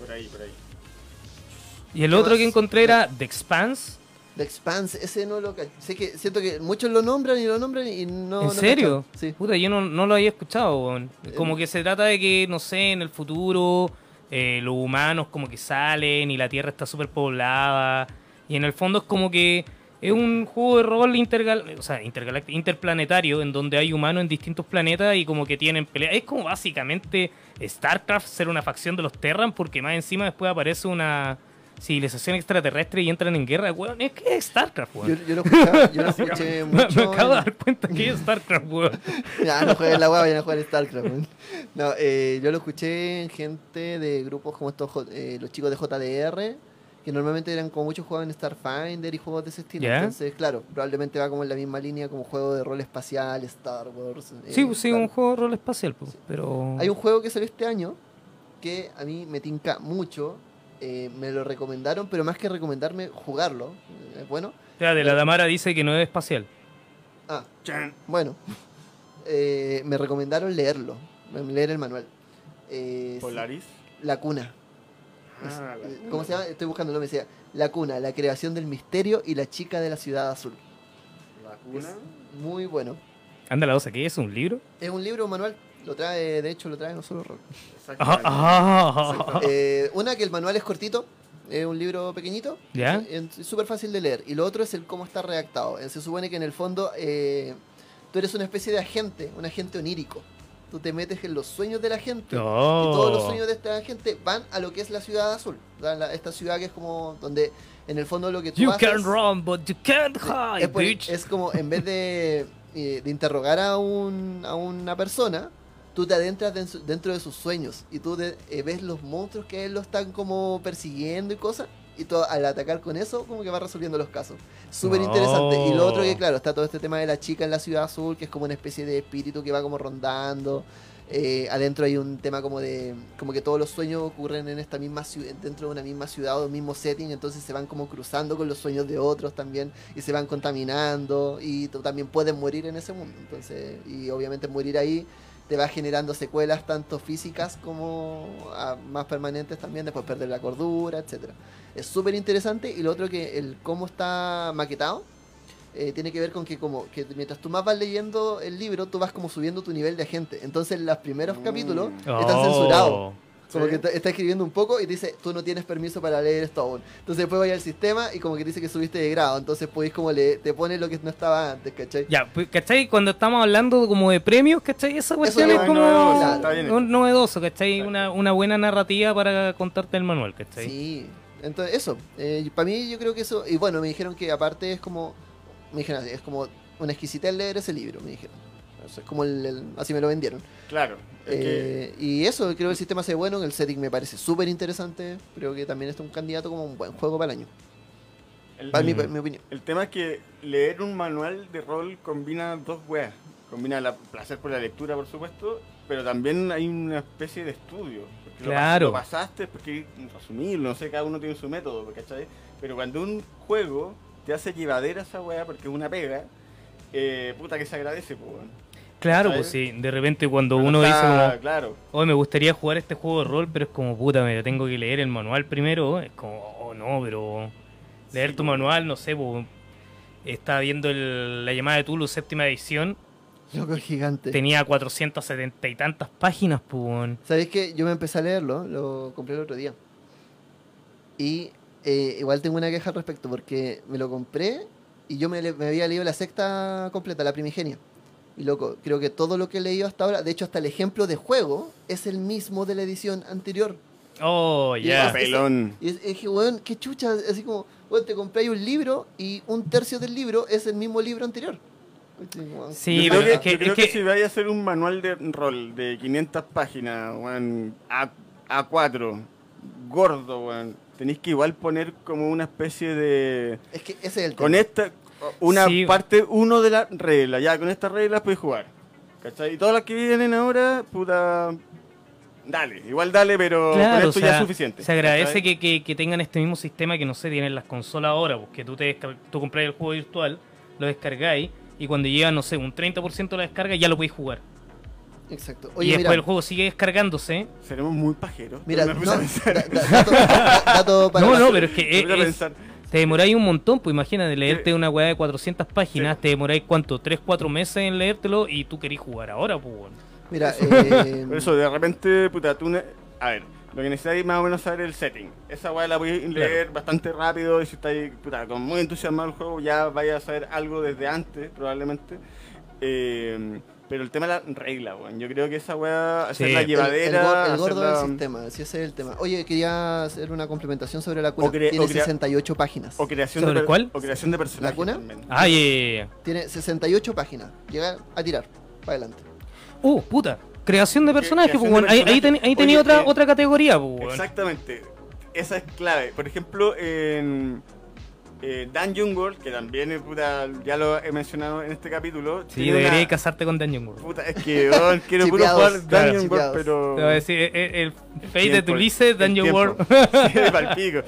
Speaker 3: Por ahí, por ahí.
Speaker 2: Y el
Speaker 1: ¿Qué
Speaker 2: otro
Speaker 1: más?
Speaker 2: que encontré era The Expanse.
Speaker 1: The Expanse, ese no lo sé que Siento que muchos lo nombran y lo nombran y no.
Speaker 2: ¿En
Speaker 1: no
Speaker 2: serio?
Speaker 1: Sí.
Speaker 2: Puta, yo no, no lo había escuchado, weón. Como
Speaker 1: Eh,
Speaker 2: que se trata de que, no sé, en el futuro eh, los humanos como que salen y la Tierra está súper poblada. Y en el fondo es como que es un juego de rol intergal o sea, intergaláctico, interplanetario en donde hay humanos en distintos planetas y como que tienen peleas. Es como básicamente StarCraft ser una facción de los Terran porque más encima después aparece una civilización extraterrestre y entran en guerra. Weón, es que es StarCraft,
Speaker 1: Yo,
Speaker 2: weón.
Speaker 1: yo lo escuchaba, yo lo [LAUGHS] escuché
Speaker 2: Me,
Speaker 1: mucho.
Speaker 2: me acabo de dar cuenta que es StarCraft, weón. [LAUGHS]
Speaker 1: Ya, no jueguen la hueá, vayan a jugar StarCraft. weón. No, eh, yo lo escuché en gente de grupos como estos, eh, los chicos de JDR, que normalmente eran como muchos jugaban Starfinder y juegos de ese estilo. Entonces, claro, probablemente va como en la misma línea como juego de rol espacial, Star Wars. eh,
Speaker 2: Sí, sí,
Speaker 1: claro.
Speaker 2: un juego de rol espacial, pues, pero...
Speaker 1: Hay un juego que salió este año que a mí me tinca mucho. eh, me lo recomendaron, pero más que recomendarme, jugarlo. eh, bueno.
Speaker 2: Ya, de la Damara dice que no es espacial.
Speaker 1: Ah, bueno. [LAUGHS] Eh, me recomendaron leerlo, leer el manual. Eh,
Speaker 3: Polaris.
Speaker 1: La cuna. Es-
Speaker 3: Ah, la.
Speaker 1: ¿Cómo se llama? Estoy buscando, no me decía. La cuna, la creación del misterio y la chica de la ciudad azul.
Speaker 3: La cuna.
Speaker 1: Muy bueno.
Speaker 2: Anda la osa, ¿qué es? ¿Un libro?
Speaker 1: Es un libro un manual. Lo trae, de hecho, lo trae no solo.
Speaker 2: Ah, [LAUGHS]
Speaker 1: Eh, una que el manual es cortito, es un libro pequeñito,
Speaker 2: ¿Ya?
Speaker 1: es súper fácil de leer. Y lo otro es el cómo está redactado. Eh, Se supone que en el fondo eh, tú eres una especie de agente, un agente onírico. Tú te metes en los sueños de la gente. Y todos los sueños de esta gente van a lo que es la ciudad azul. La- esta ciudad que es como donde en el fondo lo que tú
Speaker 2: You
Speaker 1: haces
Speaker 2: can run, but you can't hide,
Speaker 1: es, pues,
Speaker 2: bitch.
Speaker 1: es como en vez de, eh, de interrogar a, un, a una persona, tú te adentras den- dentro de sus sueños y tú de- eh, ves los monstruos que él lo están como persiguiendo y cosas. Y tú, al atacar con eso, como que va resolviendo los casos. Súper interesante. Y lo otro que, claro, está todo este tema de la chica en la ciudad azul, que es como una especie de espíritu que va como rondando. Eh, adentro hay un tema como de como que todos los sueños ocurren en esta misma ciudad dentro de una misma ciudad o un mismo setting entonces se van como cruzando con los sueños de otros también y se van contaminando y tú también puedes morir en ese mundo entonces y obviamente morir ahí te va generando secuelas tanto físicas como ah, más permanentes también, después perder la cordura, etcétera. Es súper interesante y lo otro que el cómo está maquetado eh, tiene que ver con que como que mientras tú más vas leyendo el libro, tú vas como subiendo tu nivel de agente. Entonces los primeros
Speaker 3: Mm.
Speaker 1: capítulos
Speaker 2: Oh.
Speaker 1: están censurados. Como
Speaker 3: Sí.
Speaker 1: que te- está escribiendo un poco y te dice, tú no tienes permiso para leer esto aún. Entonces después vaya al sistema y como que dice que subiste de grado. Entonces podéis como le, te pone lo que no estaba antes, ¿cachai?
Speaker 2: Ya, pues, ¿cachai? Cuando estamos hablando como de premios, ¿cachai? Esa cuestión es como
Speaker 3: novedoso,
Speaker 2: un novedoso, ¿cachai? Una, una buena narrativa para contarte el manual, ¿cachai?
Speaker 1: Sí, entonces eso. para mí yo creo que eso... Y bueno, me dijeron que aparte es como... Me dijeron así, es como una exquisitez leer ese libro, me dijeron. Eso es como el, el- así me lo vendieron.
Speaker 3: Claro. es que-
Speaker 1: Eh, y eso, creo que el sistema se ve bueno, el setting me parece súper interesante. Creo que también es un candidato como un buen juego para el año.
Speaker 3: el,
Speaker 1: Para mi,
Speaker 2: Mm.
Speaker 1: mi opinión.
Speaker 3: el tema es que leer un manual de rol combina dos weas. Combina el placer por la lectura, por supuesto, pero también hay una especie de estudio. Porque
Speaker 2: Claro.
Speaker 3: Lo, pasaste, porque asumirlo, no sé, cada uno tiene su método, ¿cachai? Pero cuando un juego te hace llevadera esa wea porque es una pega, eh, puta que se agradece, pues.
Speaker 2: Claro, pues sí, de repente cuando
Speaker 3: Pero
Speaker 2: uno
Speaker 3: está-
Speaker 2: dice como,
Speaker 3: Claro.
Speaker 2: hoy me gustaría jugar este juego de rol, pero es como, puta, me tengo que leer el manual primero, es como, oh no, pero leer
Speaker 3: Sí,
Speaker 2: tu manual, no sé, pues, estaba viendo el- la llamada de Tulu, séptima edición,
Speaker 1: Loco gigante.
Speaker 2: tenía 470 y tantas páginas, pues.
Speaker 1: ¿Sabéis que yo me empecé a leerlo? Lo compré el otro día. Y eh, igual tengo una queja al respecto, porque me lo compré y yo me, había leído la secta completa, la primigenia. Y loco, creo que todo lo que he leído hasta ahora, de hecho hasta el ejemplo de juego, es el mismo de la edición anterior.
Speaker 2: Oh, ya.
Speaker 1: es-
Speaker 3: Pelón.
Speaker 1: Y es, es que, weón, qué chucha, así como, weón, te compré un libro y un tercio del libro es el mismo libro anterior.
Speaker 2: Sí,
Speaker 3: yo creo, que,
Speaker 2: es que-
Speaker 3: yo creo
Speaker 2: es
Speaker 3: que
Speaker 2: que-
Speaker 3: si vais a hacer un manual de rol de 500 páginas, weón, A, A4, gordo, weón, tenéis que igual poner como una especie de...
Speaker 1: Es que ese es el
Speaker 3: Con
Speaker 1: tema.
Speaker 3: esta, una
Speaker 2: Sí.
Speaker 3: parte uno de la regla, ya con estas reglas puedes jugar. ¿Cachai? Y todas las que vienen ahora, puta... Dale, igual dale, pero con esto
Speaker 2: o
Speaker 3: ya es suficiente.
Speaker 2: se agradece que, que- que tengan este mismo sistema que no sé, tienen las consolas ahora, porque tú te tú compras el juego virtual, lo descargáis y cuando llega, no sé, un 30% de la descarga ya lo podéis jugar.
Speaker 1: Exacto.
Speaker 2: y
Speaker 1: Oye,
Speaker 2: después
Speaker 1: mira,
Speaker 2: el juego sigue descargándose.
Speaker 3: Seremos muy pajeros.
Speaker 1: mira, no, da- da- dato, dato [LAUGHS] para
Speaker 2: No, no, pero es que es-. Te demoráis un montón, pues imagínate, leerte una weá de 400 páginas,
Speaker 3: Sí.
Speaker 2: te demoráis cuánto, 3, 4 meses en leértelo y tú querís jugar ahora, pues bueno.
Speaker 1: Mira, eh,
Speaker 3: Por [LAUGHS] eso, de repente, puta, tú... ne- A ver, lo que necesitáis más o menos saber el setting. Esa weá la podéis leer bastante rápido y si estáis, puta, con muy entusiasmado el juego, ya vais a saber algo desde antes, probablemente. Eh, pero el tema de la regla, weón. Yo creo que esa weá, hacer
Speaker 2: Sí.
Speaker 3: la
Speaker 2: El-
Speaker 1: el, el
Speaker 3: llevadera...
Speaker 1: el gordo del sistema, si ese es el tema. Oye, quería hacer una complementación sobre la cuna. Tiene
Speaker 3: o crea-
Speaker 1: 68 páginas.
Speaker 3: O creación
Speaker 2: ¿Sobre
Speaker 3: de
Speaker 2: cuál?
Speaker 3: O creación de personajes
Speaker 1: cuna?
Speaker 3: también.
Speaker 2: Ah, ya, ya, ya.
Speaker 1: Tiene 68 páginas. Llega a tirar. Para adelante.
Speaker 2: Uh, puta. Creación de personajes, pues
Speaker 3: creación
Speaker 2: bueno.
Speaker 3: de
Speaker 2: Ahí, ahí, tenía otra,
Speaker 3: eh,
Speaker 2: otra categoría, pues.
Speaker 3: Exactamente. Esa es clave. Por ejemplo, en eh, Dungeon World, que también eh, puta, ya lo he mencionado en este capítulo.
Speaker 2: Sí,
Speaker 3: tiene una-
Speaker 2: debería casarte con Dungeon World.
Speaker 3: Puta, es que oh, quiero puro jugar Dungeon
Speaker 1: claro,
Speaker 3: World,
Speaker 1: chipeados.
Speaker 3: pero.
Speaker 2: Te voy a decir, eh, eh, el, Fate de
Speaker 3: Tiempo,
Speaker 2: Tulice,
Speaker 3: el
Speaker 2: Dungeon
Speaker 3: tiempo.
Speaker 2: World. [LAUGHS]
Speaker 3: Sí, palpico.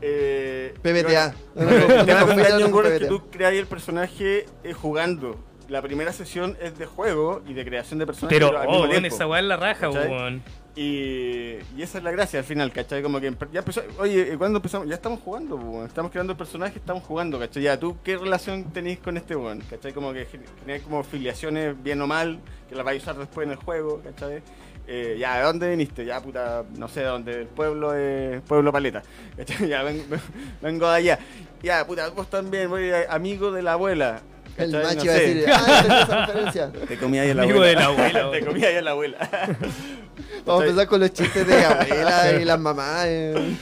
Speaker 3: Eh,
Speaker 1: PBTA.
Speaker 3: pero- El tema
Speaker 1: Una
Speaker 3: con
Speaker 1: configuración
Speaker 3: Dungeon
Speaker 1: con
Speaker 3: World es que tú creas el personaje eh, jugando. La primera sesión es de juego y de creación de personajes.
Speaker 2: Pero,
Speaker 3: al
Speaker 2: oh, esa weá es la raja, weón.
Speaker 3: Y, y esa es la gracia al final, ¿cachai? Como que ya empezó, oye, ¿cuándo empezamos? Ya estamos jugando, estamos creando el personaje, estamos jugando, ¿cachai? Ya, ¿tú qué relación tenéis con este weón? ¿Cachai? Como que gen- generáis como filiaciones bien o mal, que las vais a usar después en el juego, ¿cachai? Eh, ya, ¿de dónde viniste? Ya, puta, no sé, de dónde, el pueblo es Pueblo Paleta, ¿cachai? [LAUGHS] Ya, ven- [LAUGHS] vengo de allá. Ya, puta, vos también, voy a- amigo de la abuela.
Speaker 1: El macho
Speaker 3: No
Speaker 1: iba a decir, ah, esa esa referencia. [LAUGHS]
Speaker 3: Te comí ahí a la abuela.
Speaker 2: de la abuela, [LAUGHS]
Speaker 3: Te
Speaker 2: weón.
Speaker 3: comí ahí a la abuela. [LAUGHS]
Speaker 1: Vamos a empezar con los chistes de abuela y las mamás. eh.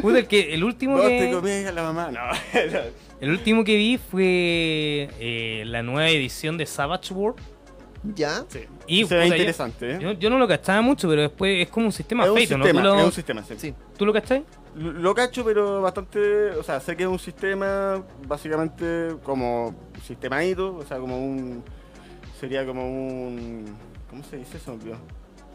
Speaker 2: Puta, el, que, el último
Speaker 3: Vos te
Speaker 2: que...
Speaker 3: comí ahí a la mamá. No,
Speaker 2: El último que vi fue eh, la nueva edición de Savage World.
Speaker 1: ¿Ya?
Speaker 3: sí.
Speaker 2: Y,
Speaker 3: Se ve
Speaker 2: puta,
Speaker 3: interesante, ¿eh?
Speaker 2: Yo, yo no lo cachaba mucho, pero después es como un sistema
Speaker 3: es un
Speaker 2: feito, ¿no?
Speaker 3: sistema,
Speaker 2: ¿Tú lo,
Speaker 3: es un sistema, sí.
Speaker 1: Sí.
Speaker 2: ¿Tú lo cachai?
Speaker 3: Lo, cacho, pero bastante, o sea, sé que es un sistema básicamente como sistemadito, o sea, como un, sería como un, ¿cómo se dice? Se me olvidó.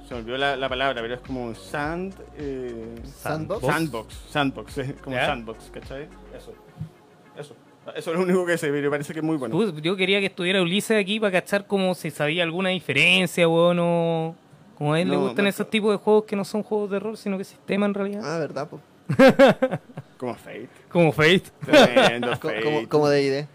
Speaker 3: Se me olvidó la, la palabra, pero es como un sand, eh,
Speaker 1: Sandbox.
Speaker 3: sandbox, sandbox, [LAUGHS] eh, como
Speaker 2: ¿Ya?
Speaker 3: sandbox, ¿cachai? Eso, eso. Eso es lo único que sé, pero me parece que es muy bueno.
Speaker 2: Yo quería que estuviera Ulises aquí para cachar como si sabía alguna diferencia, weón, o... Como a él le gustan
Speaker 3: no,
Speaker 2: esos tipos de juegos que no son juegos de rol, sino que sistema en realidad.
Speaker 1: Ah, verdad, po. [LAUGHS]
Speaker 3: Como Fate.
Speaker 2: Como Fate.
Speaker 3: Tremendo
Speaker 1: Co-
Speaker 3: Fate.
Speaker 1: como, como de ID.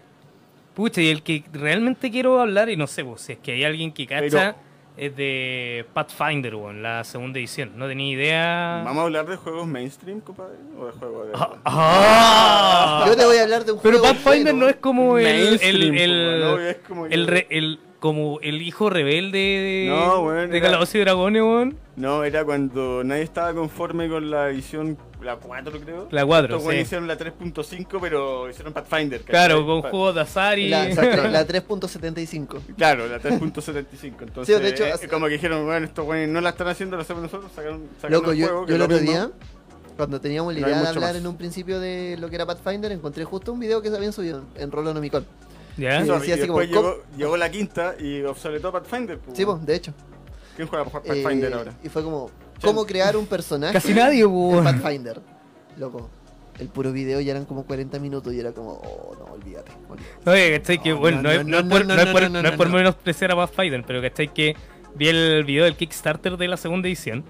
Speaker 2: Pucha, y el que realmente quiero hablar, y no sé, pues, si es que hay alguien que cacha,
Speaker 3: Pero-
Speaker 2: es de Pathfinder, weón, la segunda edición. No tenía idea.
Speaker 3: ¿Vamos a hablar de juegos mainstream, compadre? ¿O de juegos de.?
Speaker 2: ¡Ah!
Speaker 1: Yo te voy a hablar de un
Speaker 2: Pero
Speaker 1: juego.
Speaker 2: Pathfinder
Speaker 1: bueno.
Speaker 2: no es como el, el,
Speaker 3: po, ¿no? Es como
Speaker 2: el,
Speaker 3: el-
Speaker 2: como el hijo rebelde de,
Speaker 3: No,
Speaker 2: de Calabozos y Dragones, weón.
Speaker 3: No, era cuando nadie estaba conforme con la edición, la 4 creo.
Speaker 2: La 4,
Speaker 3: Estos güeyes
Speaker 2: sí.
Speaker 3: hicieron la 3.5, pero hicieron Pathfinder. ¿cachai?
Speaker 2: Claro, con
Speaker 3: Pa-
Speaker 2: juegos de azar y...
Speaker 1: La, [LAUGHS] exacto, la 3.75.
Speaker 3: Claro, la 3.75. [LAUGHS] Entonces,
Speaker 1: Sí, de hecho,
Speaker 3: eh, como que dijeron, bueno, estos güeyes no la están haciendo, lo hacemos nosotros, sacaron, sacaron
Speaker 1: Loco,
Speaker 3: el
Speaker 1: yo,
Speaker 3: juego, que
Speaker 1: yo el otro día, cuando teníamos la
Speaker 3: No
Speaker 1: idea de hablar
Speaker 3: más.
Speaker 1: en un principio de lo que era Pathfinder, encontré justo un video que se habían subido en Rolonomicon.
Speaker 2: ¿Ya?
Speaker 1: Sí.
Speaker 3: Sorry,
Speaker 1: decía
Speaker 3: y
Speaker 1: así como,
Speaker 3: llegó, llegó la quinta y obsoletó Pathfinder. pues,
Speaker 1: Sí, pues, de hecho.
Speaker 3: ¿Quién juega Pathfinder
Speaker 1: Eh,
Speaker 3: ahora?
Speaker 1: Y fue como, ¿cómo crear un personaje
Speaker 2: Casi nadie,
Speaker 1: en. Pathfinder? Loco, el puro video ya eran como 40 minutos y era como, oh, no, olvídate. olvídate.
Speaker 2: Oye, ¿cachai? Que
Speaker 1: No,
Speaker 2: bueno,
Speaker 1: no,
Speaker 2: no, es-
Speaker 1: no,
Speaker 2: no es
Speaker 1: no,
Speaker 2: por, menospreciar a Pathfinder, pero ¿cachai? Que vi el video del Kickstarter de la segunda edición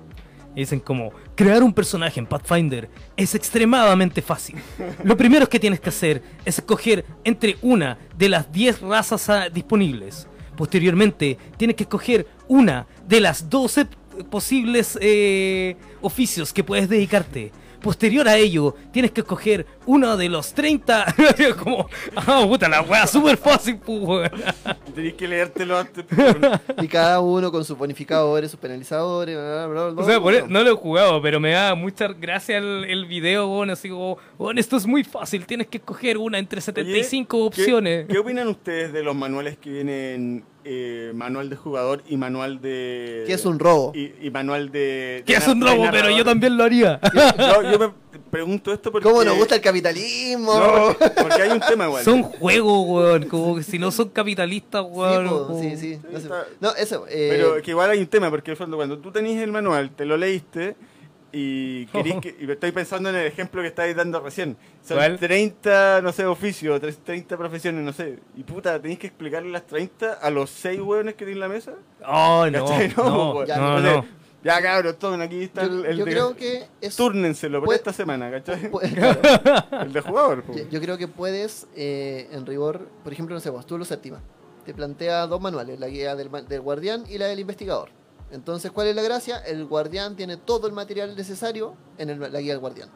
Speaker 2: dicen como, crear un personaje en Pathfinder es extremadamente fácil. Lo primero que tienes que hacer es escoger entre una de las 10 razas ah, disponibles. Posteriormente, tienes que escoger una de las 12 posibles eh, oficios que puedes dedicarte. Posterior a ello, tienes que escoger uno de los 30. [LAUGHS] como, ah, puta, la wea súper fácil, pues, weón. [LAUGHS]
Speaker 3: Tenéis que leértelo antes. pues, [LAUGHS]
Speaker 1: Y cada uno con sus bonificadores, sus penalizadores, bla, bla, bla, bla,
Speaker 2: O sea, por no lo he jugado, pero me da mucha gracia el, el video, weón. Así como, weón, esto es muy fácil. Tienes que escoger una entre 75
Speaker 3: Oye,
Speaker 2: opciones.
Speaker 3: ¿qué, ¿Qué opinan ustedes de los manuales que vienen eh, manual de jugador y manual de.
Speaker 1: Que es un robo.
Speaker 3: Y, y manual de.
Speaker 2: Que
Speaker 3: de
Speaker 2: es un robo, pero yo también lo haría. [LAUGHS]
Speaker 3: Yo, yo me pregunto esto porque.
Speaker 1: ¿Cómo nos gusta el capitalismo?
Speaker 3: No, porque hay un tema igual.
Speaker 2: son juegos, weón. Como que si no son capitalistas,
Speaker 1: Sí,
Speaker 2: weón.
Speaker 1: po,
Speaker 2: como-
Speaker 1: sí, sí. No, sé. No, eso. eh,
Speaker 3: Pero que igual hay un tema, porque cuando tú tenés el manual, te lo leíste y querís que, y estoy pensando en el ejemplo que estáis dando recién. Son
Speaker 2: ¿Cuál?
Speaker 3: 30, no sé, oficios, tres- 30 profesiones, no sé. Y puta, tenéis que explicarle las 30 a los 6 hueones que tienen en la mesa.
Speaker 2: Oh, no.
Speaker 3: ¿Cachai?
Speaker 2: No,
Speaker 3: pues,
Speaker 1: ya,
Speaker 2: no, no.
Speaker 3: Ya cabros, tomen aquí está
Speaker 1: yo
Speaker 3: el, el
Speaker 1: yo
Speaker 3: de-
Speaker 1: creo que es.
Speaker 3: Túrnenselo por
Speaker 1: puede-
Speaker 3: esta semana, ¿cachai?
Speaker 1: claro. [LAUGHS]
Speaker 3: El de jugador. pues.
Speaker 1: Yo, yo creo que puedes, eh, en rigor, por ejemplo, no sé, vos, tú lo séptima. Te plantea dos manuales, la guía del, del guardián y la del investigador. Entonces, ¿cuál es la gracia? El guardián tiene todo el material necesario en el- la guía del guardián.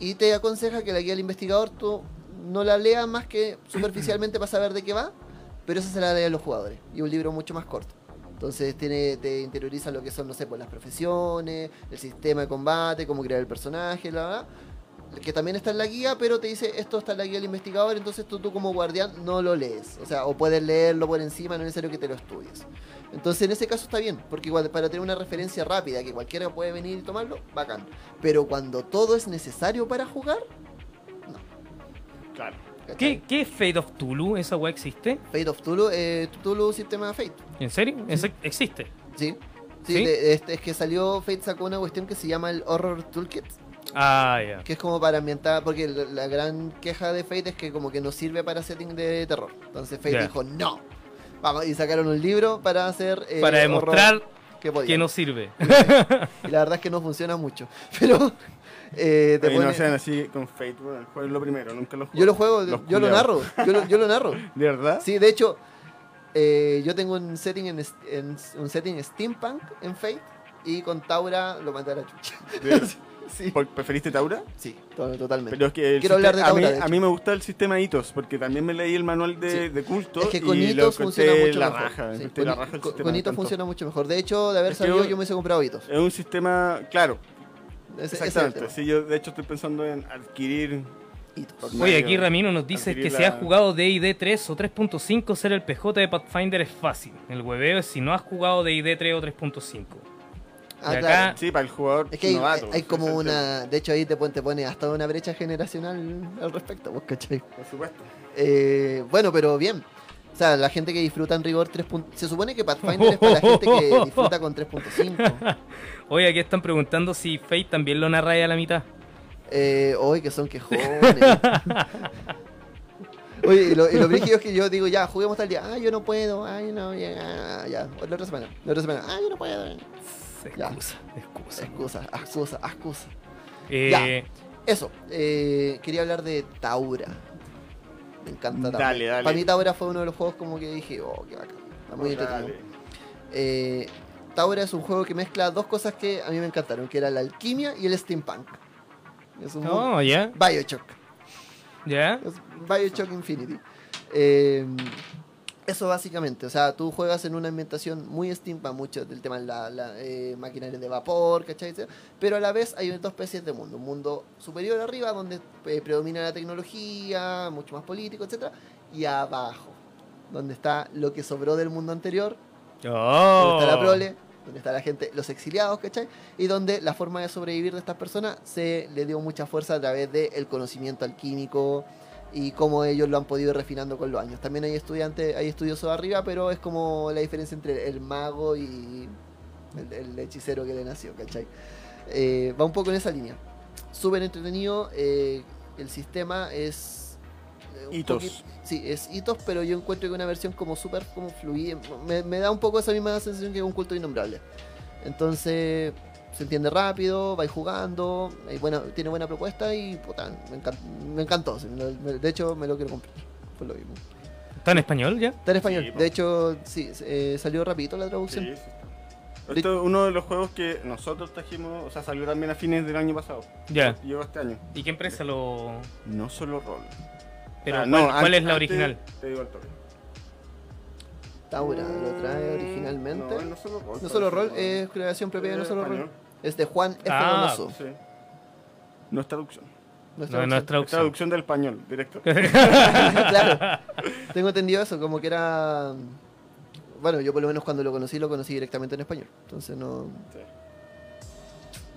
Speaker 1: Y te aconseja que la guía del investigador tú no la leas más que superficialmente para saber de qué va, pero esa se la leen los jugadores. Y un libro mucho más corto. Entonces tiene, te interioriza lo que son, no sé, pues las profesiones, el sistema de combate, cómo crear el personaje, la verdad que también está en la guía, pero te dice esto está en la guía del investigador, entonces tú, tú como guardián no lo lees. O sea, o puedes leerlo por encima, no es necesario que te lo estudies. Entonces en ese caso está bien, porque igual para tener una referencia rápida que cualquiera puede venir y tomarlo, bacán. Pero cuando todo es necesario para jugar,
Speaker 3: Claro.
Speaker 1: ¿cachai?
Speaker 2: ¿Qué, ¿Qué es Fate of Tulu? ¿Esa weá existe?
Speaker 1: Fate of Tulu, eh, Tulu sistema Fate.
Speaker 2: ¿En serio? ¿Ese existe?
Speaker 1: Sí. Sí,
Speaker 2: ¿Sí?
Speaker 1: de- este, es que salió Fate sacó una cuestión que se llama el Horror Toolkit,
Speaker 2: Ah, ya.
Speaker 1: que es como para ambientar, porque la, la gran queja de Fate es que como que no sirve para setting de terror. Entonces Fate dijo, no. Vamos, y sacaron un libro para hacer... eh,
Speaker 2: Para demostrar
Speaker 1: que,
Speaker 2: que no sirve. [LAUGHS]
Speaker 1: Y la verdad es que no funciona mucho. [LAUGHS] Pero eh, te
Speaker 3: Ahí no sean así con Fate, bueno, jueguen lo primero, nunca lo juego.
Speaker 1: Yo lo juego,
Speaker 3: Los
Speaker 1: yo lo narro, yo lo, yo lo narro. [LAUGHS]
Speaker 3: ¿De verdad?
Speaker 1: Sí, de hecho, eh, yo tengo un setting en, en- un setting steampunk en Fate y con Taura lo mandé a la chucha.
Speaker 3: ¿De-
Speaker 1: sí,
Speaker 3: ¿Por- ¿Preferiste Taura?
Speaker 1: sí, to- totalmente.
Speaker 3: Pero es que el
Speaker 1: Quiero hablar de
Speaker 3: sistema- a, mí,
Speaker 1: Taura, de
Speaker 3: a mí me gusta el sistema hitos, porque también me leí el manual de,
Speaker 1: Sí.
Speaker 3: de culto
Speaker 1: Es que con
Speaker 3: y lo
Speaker 1: hitos funciona
Speaker 3: encontré
Speaker 1: mucho
Speaker 3: la
Speaker 1: mejor.
Speaker 3: raja,
Speaker 1: Sí,
Speaker 3: encontré
Speaker 1: con,
Speaker 3: la raja el
Speaker 1: con-
Speaker 3: sistema,
Speaker 1: con
Speaker 3: me
Speaker 1: hitos
Speaker 3: encantó.
Speaker 1: funciona mucho mejor. De hecho, de haber
Speaker 3: Es que
Speaker 1: sabido,
Speaker 3: yo-
Speaker 1: yo me hubiese comprado hitos.
Speaker 3: Es un sistema, claro,
Speaker 1: Ese, ese es el
Speaker 3: exactamente.
Speaker 1: tema.
Speaker 3: Sí, yo de hecho estoy pensando en adquirir...
Speaker 1: Hitos.
Speaker 2: Oye, aquí Ramiro nos dice
Speaker 3: adquirir
Speaker 2: que si
Speaker 3: la-
Speaker 2: has jugado D&D 3 o 3.5, ser el PJ de Pathfinder es fácil. El hueveo es si no has jugado D&D 3 o 3.5.
Speaker 1: Ah,
Speaker 2: acá-
Speaker 1: claro.
Speaker 3: Sí, para el jugador
Speaker 1: Es que hay,
Speaker 3: novato.
Speaker 1: hay
Speaker 3: ese
Speaker 1: como una. De hecho, ahí te pone, te pone hasta una brecha generacional al respecto, ¿vos cachai?
Speaker 3: Por supuesto.
Speaker 1: Eh, bueno, pero bien. O sea, la gente que disfruta en rigor 3. punto- Se supone que Pathfinder es para la gente que [LAUGHS] disfruta con 3.5. [LAUGHS]
Speaker 2: Oye, aquí están preguntando si Fate también lo narra a la mitad.
Speaker 1: Eh, hoy que son quejones. [LAUGHS] Oye, y lo, y lo brígido es que yo digo, ya, juguemos tal día. Ah, yo no puedo. Ay, no, ya, ya. La otra semana. La otra semana. Ah, yo no puedo. Ya.
Speaker 2: Excusa, excusa.
Speaker 1: Excusa, excusa, excusa.
Speaker 2: Eh,
Speaker 1: Eso, eh, quería hablar de Taura. Me encanta Taura.
Speaker 3: Dale, dale.
Speaker 1: Para mí Taura fue uno de los juegos como que dije, oh, qué bacán. Está muy entretenido.
Speaker 3: Dale.
Speaker 1: Eh, Taura es un juego que mezcla dos cosas que a mí me encantaron, que era la alquimia y el steampunk. Es un
Speaker 2: No, ya,
Speaker 1: Bioshock.
Speaker 2: ya.
Speaker 1: Es Bioshock Infinity. Eh, eso básicamente, o sea, tú juegas en una ambientación muy steampunk, mucho del tema de la, la, eh, maquinaria de vapor, ¿cachai? Pero a la vez hay dos especies de mundo. Un mundo superior arriba, donde eh, predomina la tecnología, mucho más político, etcétera Y abajo, donde está lo que sobró del mundo anterior, donde
Speaker 2: Oh.
Speaker 1: está la prole, donde está la gente, los exiliados, ¿cachai? Y donde la forma de sobrevivir de estas personas se le dio mucha fuerza a través del conocimiento alquímico y cómo ellos lo han podido ir refinando con los años. También hay estudiantes, hay estudiosos arriba, pero es como la diferencia entre el mago y el, el hechicero que le nació, ¿cachai? Eh, va un poco en esa línea. Súper entretenido, eh, el sistema es... eh,
Speaker 3: Hitos.
Speaker 1: poquito- Sí, es hitos, pero yo encuentro que una versión como súper como fluida. Me, me da un poco esa misma sensación que un culto innombrable. Entonces, se entiende rápido, vais jugando, hay buena, tiene buena propuesta y puta, me, encan- me encantó. me- me- de hecho, me lo quiero comprar. Por lo mismo.
Speaker 2: ¿Está en español ya?
Speaker 1: Está en español.
Speaker 3: Sí,
Speaker 1: de hecho, sí, eh, salió rapidito la traducción.
Speaker 3: Sí, sí. Esto es uno de los juegos que nosotros trajimos, o sea, salió también a fines del año pasado.
Speaker 2: Ya.
Speaker 3: Llegó este año.
Speaker 2: ¿Y qué empresa lo...?
Speaker 3: No solo rol.
Speaker 2: Pero
Speaker 3: Ah,
Speaker 2: ¿cuál,
Speaker 3: no,
Speaker 2: cuál
Speaker 3: antes-
Speaker 2: es la original?
Speaker 3: Te digo el toque.
Speaker 1: Taura lo trae originalmente.
Speaker 3: No, no solo rol.
Speaker 1: No solo rol,
Speaker 3: parece,
Speaker 1: es creación propia de No solo
Speaker 3: español.
Speaker 1: Es de Juan F.
Speaker 2: Ah,
Speaker 1: Donoso.
Speaker 3: Sí. No es traducción.
Speaker 1: No es
Speaker 2: No, no es
Speaker 1: traducción.
Speaker 3: Es
Speaker 2: traducción.
Speaker 3: del español, directo. [LAUGHS]
Speaker 1: claro. Tengo entendido eso, como que era. Bueno, yo por lo menos cuando lo conocí, lo conocí directamente en español. Entonces no,
Speaker 3: Sí.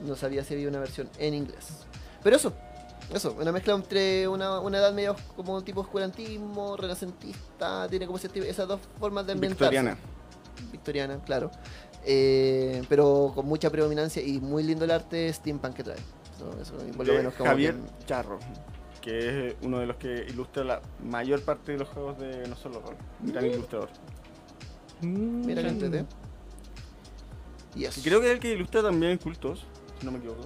Speaker 1: no sabía si había una versión en inglés. Pero eso, eso, una mezcla entre una, una edad medio como tipo oscurantismo, renacentista, tiene como ese esas dos formas de ambientarse.
Speaker 3: Victoriana.
Speaker 1: Victoriana, claro. Eh, pero con mucha predominancia y muy lindo el arte steampunk que trae. Eso, eso por lo
Speaker 3: de
Speaker 1: menos como
Speaker 3: Javier
Speaker 1: que-
Speaker 3: Charro, que es uno de los que ilustra la mayor parte de los juegos de No Solo Rol. Un gran ilustrador.
Speaker 1: Mira que
Speaker 2: Mm.
Speaker 1: entrete. Y eso.
Speaker 3: Y creo que es el que ilustra también Cultos, si no me equivoco.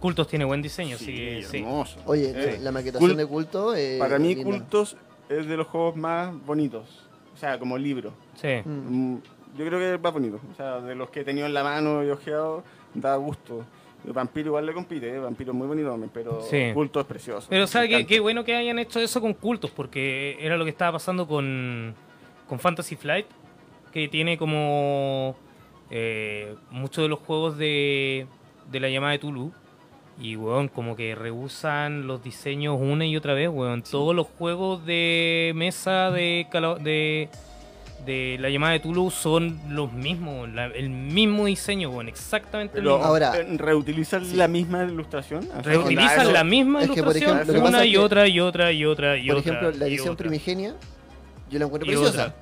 Speaker 2: Cultos tiene buen diseño,
Speaker 3: Sí,
Speaker 2: sí.
Speaker 3: hermoso.
Speaker 1: Oye,
Speaker 3: Eh,
Speaker 1: la maquetación
Speaker 3: Cult-
Speaker 1: de culto. eh,
Speaker 3: Para mí,
Speaker 1: linda.
Speaker 3: Cultos es de los juegos más bonitos. O sea, como libro.
Speaker 2: Sí.
Speaker 1: Mm.
Speaker 3: Yo creo que más bonito. O sea, de los que he tenido en la mano y ojeado, da gusto. El Vampiro igual le compite, ¿eh? Vampiro es muy bonito pero
Speaker 2: Sí.
Speaker 3: Culto es precioso.
Speaker 2: Pero
Speaker 3: Me
Speaker 2: sabe qué, bueno que hayan hecho eso con cultos, porque era lo que estaba pasando con, con Fantasy Flight, que tiene como eh, muchos de los juegos de, de la llamada de Tulu. Y, weón, como que rehusan los diseños una y otra vez, weón. Todos los juegos de mesa de, de, de la llamada de Tulu son los mismos, la- el mismo diseño, weón, exactamente el
Speaker 3: Pero,
Speaker 2: mismo.
Speaker 1: Ahora-
Speaker 3: eh, ¿reutilizan la misma ilustración?
Speaker 2: Reutilizan
Speaker 3: eso-
Speaker 2: la misma
Speaker 1: Es que, por
Speaker 2: ilustración
Speaker 1: ejemplo,
Speaker 2: una y
Speaker 1: que-
Speaker 2: otra y otra y otra y
Speaker 1: Por
Speaker 2: otra.
Speaker 1: ejemplo, la edición primigenia, yo la encuentro
Speaker 2: Y
Speaker 1: preciosa.
Speaker 2: otra.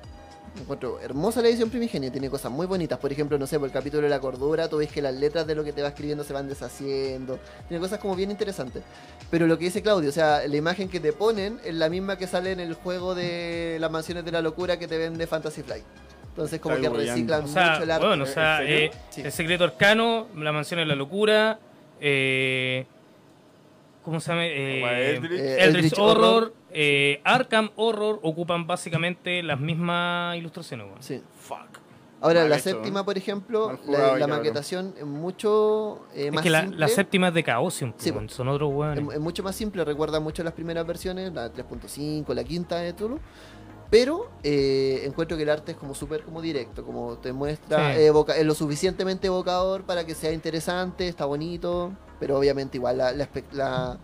Speaker 1: Encuentro hermosa la edición primigenia, tiene cosas muy bonitas. Por ejemplo, no sé, por el capítulo de la cordura, tú ves que las letras de lo que te va escribiendo se van deshaciendo. Tiene cosas como bien interesantes. Pero lo que dice Claudio, o sea, la imagen que te ponen es la misma que sale en el juego de las mansiones de la locura que te vende Fantasy Flight. Entonces, como
Speaker 3: Está
Speaker 1: que reciclan
Speaker 2: O sea,
Speaker 1: mucho el arte.
Speaker 2: bueno, o sea,
Speaker 3: ¿En serio?
Speaker 2: eh,
Speaker 1: Sí.
Speaker 2: el secreto arcano, la mansión de la locura, eh, ¿cómo se llama? Eh,
Speaker 3: Eldritch.
Speaker 1: Eh,
Speaker 2: Eldritch
Speaker 1: Eldritch
Speaker 2: Horror,
Speaker 1: Horror.
Speaker 2: Eh, Arkham Horror ocupan básicamente las mismas ilustraciones.
Speaker 1: Sí.
Speaker 3: Fuck.
Speaker 1: Ahora,
Speaker 3: Mal
Speaker 1: la
Speaker 3: hecho,
Speaker 1: séptima,
Speaker 3: ¿eh?
Speaker 1: por ejemplo, la, maquetación es mucho eh,
Speaker 2: Es
Speaker 1: más
Speaker 2: que la,
Speaker 1: simple.
Speaker 2: la séptima es de Chaosium,
Speaker 1: Sí,
Speaker 2: son otros weones.
Speaker 1: Es, es mucho más simple, recuerda mucho las primeras versiones, la 3.5, la quinta de Tulu. Pero eh, encuentro que el arte es como súper como directo, como te muestra,
Speaker 2: Sí.
Speaker 1: eh, evoca- es lo suficientemente evocador para que sea interesante, está bonito, pero obviamente igual la, la, espe- la-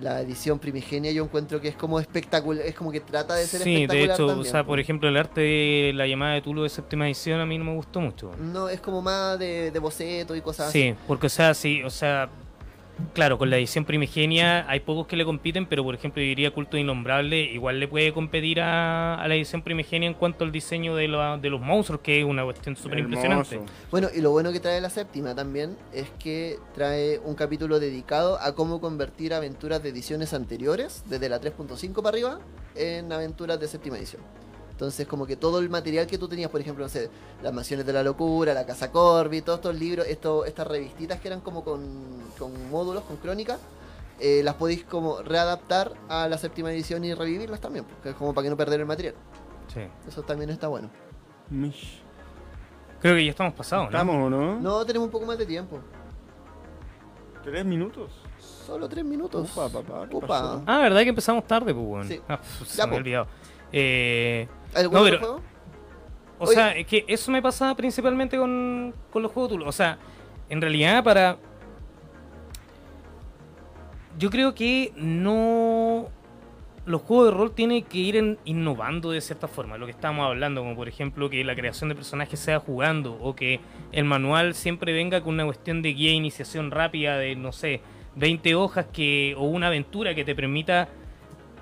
Speaker 1: la edición primigenia yo encuentro que es como espectacular, es como que trata de ser
Speaker 2: Sí, de
Speaker 1: espectacular
Speaker 2: hecho,
Speaker 1: también,
Speaker 2: o sea,
Speaker 1: po.
Speaker 2: por ejemplo, el arte de la llamada de Tulu de séptima edición a mí no me gustó mucho.
Speaker 1: No, es como más de, de boceto y cosas
Speaker 2: Sí, porque o sea, sí, o sea, claro, con la edición primigenia hay pocos que le compiten, pero por ejemplo, yo diría Culto Innombrable igual le puede competir a, a la edición primigenia en cuanto al diseño de, la- de los monstruos, que es una cuestión súper impresionante.
Speaker 3: Hermoso.
Speaker 1: Bueno, y lo bueno que trae la séptima también es que trae un capítulo dedicado a cómo convertir aventuras de ediciones anteriores, desde la 3.5 para arriba, en aventuras de séptima edición. Entonces, como que todo el material que tú tenías, por ejemplo, no sé, las mansiones de la locura, la casa Corby, todos estos libros, esto, estas revistitas que eran como con, con módulos, con crónicas, eh, las podéis como readaptar a la séptima edición y revivirlas también, porque es como para que no perder el material.
Speaker 2: Sí.
Speaker 1: Eso también está bueno.
Speaker 3: Mish.
Speaker 2: Creo que ya estamos pasados, ¿no?
Speaker 3: ¿Estamos o no?
Speaker 1: No tenemos un poco más de tiempo.
Speaker 3: ¿Tres minutos?
Speaker 1: Solo tres minutos.
Speaker 3: Upa, papá, ¿qué
Speaker 1: Upa.
Speaker 3: pasó?
Speaker 2: Ah, ¿verdad que empezamos tarde, pues, weón?
Speaker 1: Sí.
Speaker 2: Ah, pf, se
Speaker 1: Ya,
Speaker 2: me
Speaker 1: po.
Speaker 2: ha olvidado. Eh,
Speaker 1: ¿Algún
Speaker 2: No,
Speaker 1: otro
Speaker 2: pero-
Speaker 1: juego?
Speaker 2: o
Speaker 1: Oye.
Speaker 2: sea, es que eso me pasa principalmente con, con los juegos. O sea, en realidad para... Yo creo que no... Los juegos de rol tienen que ir en- innovando de cierta forma, lo que estábamos hablando, como por ejemplo que la creación de personajes sea jugando o que el manual siempre venga con una cuestión de guía de iniciación rápida de, no sé, 20 hojas que o una aventura que te permita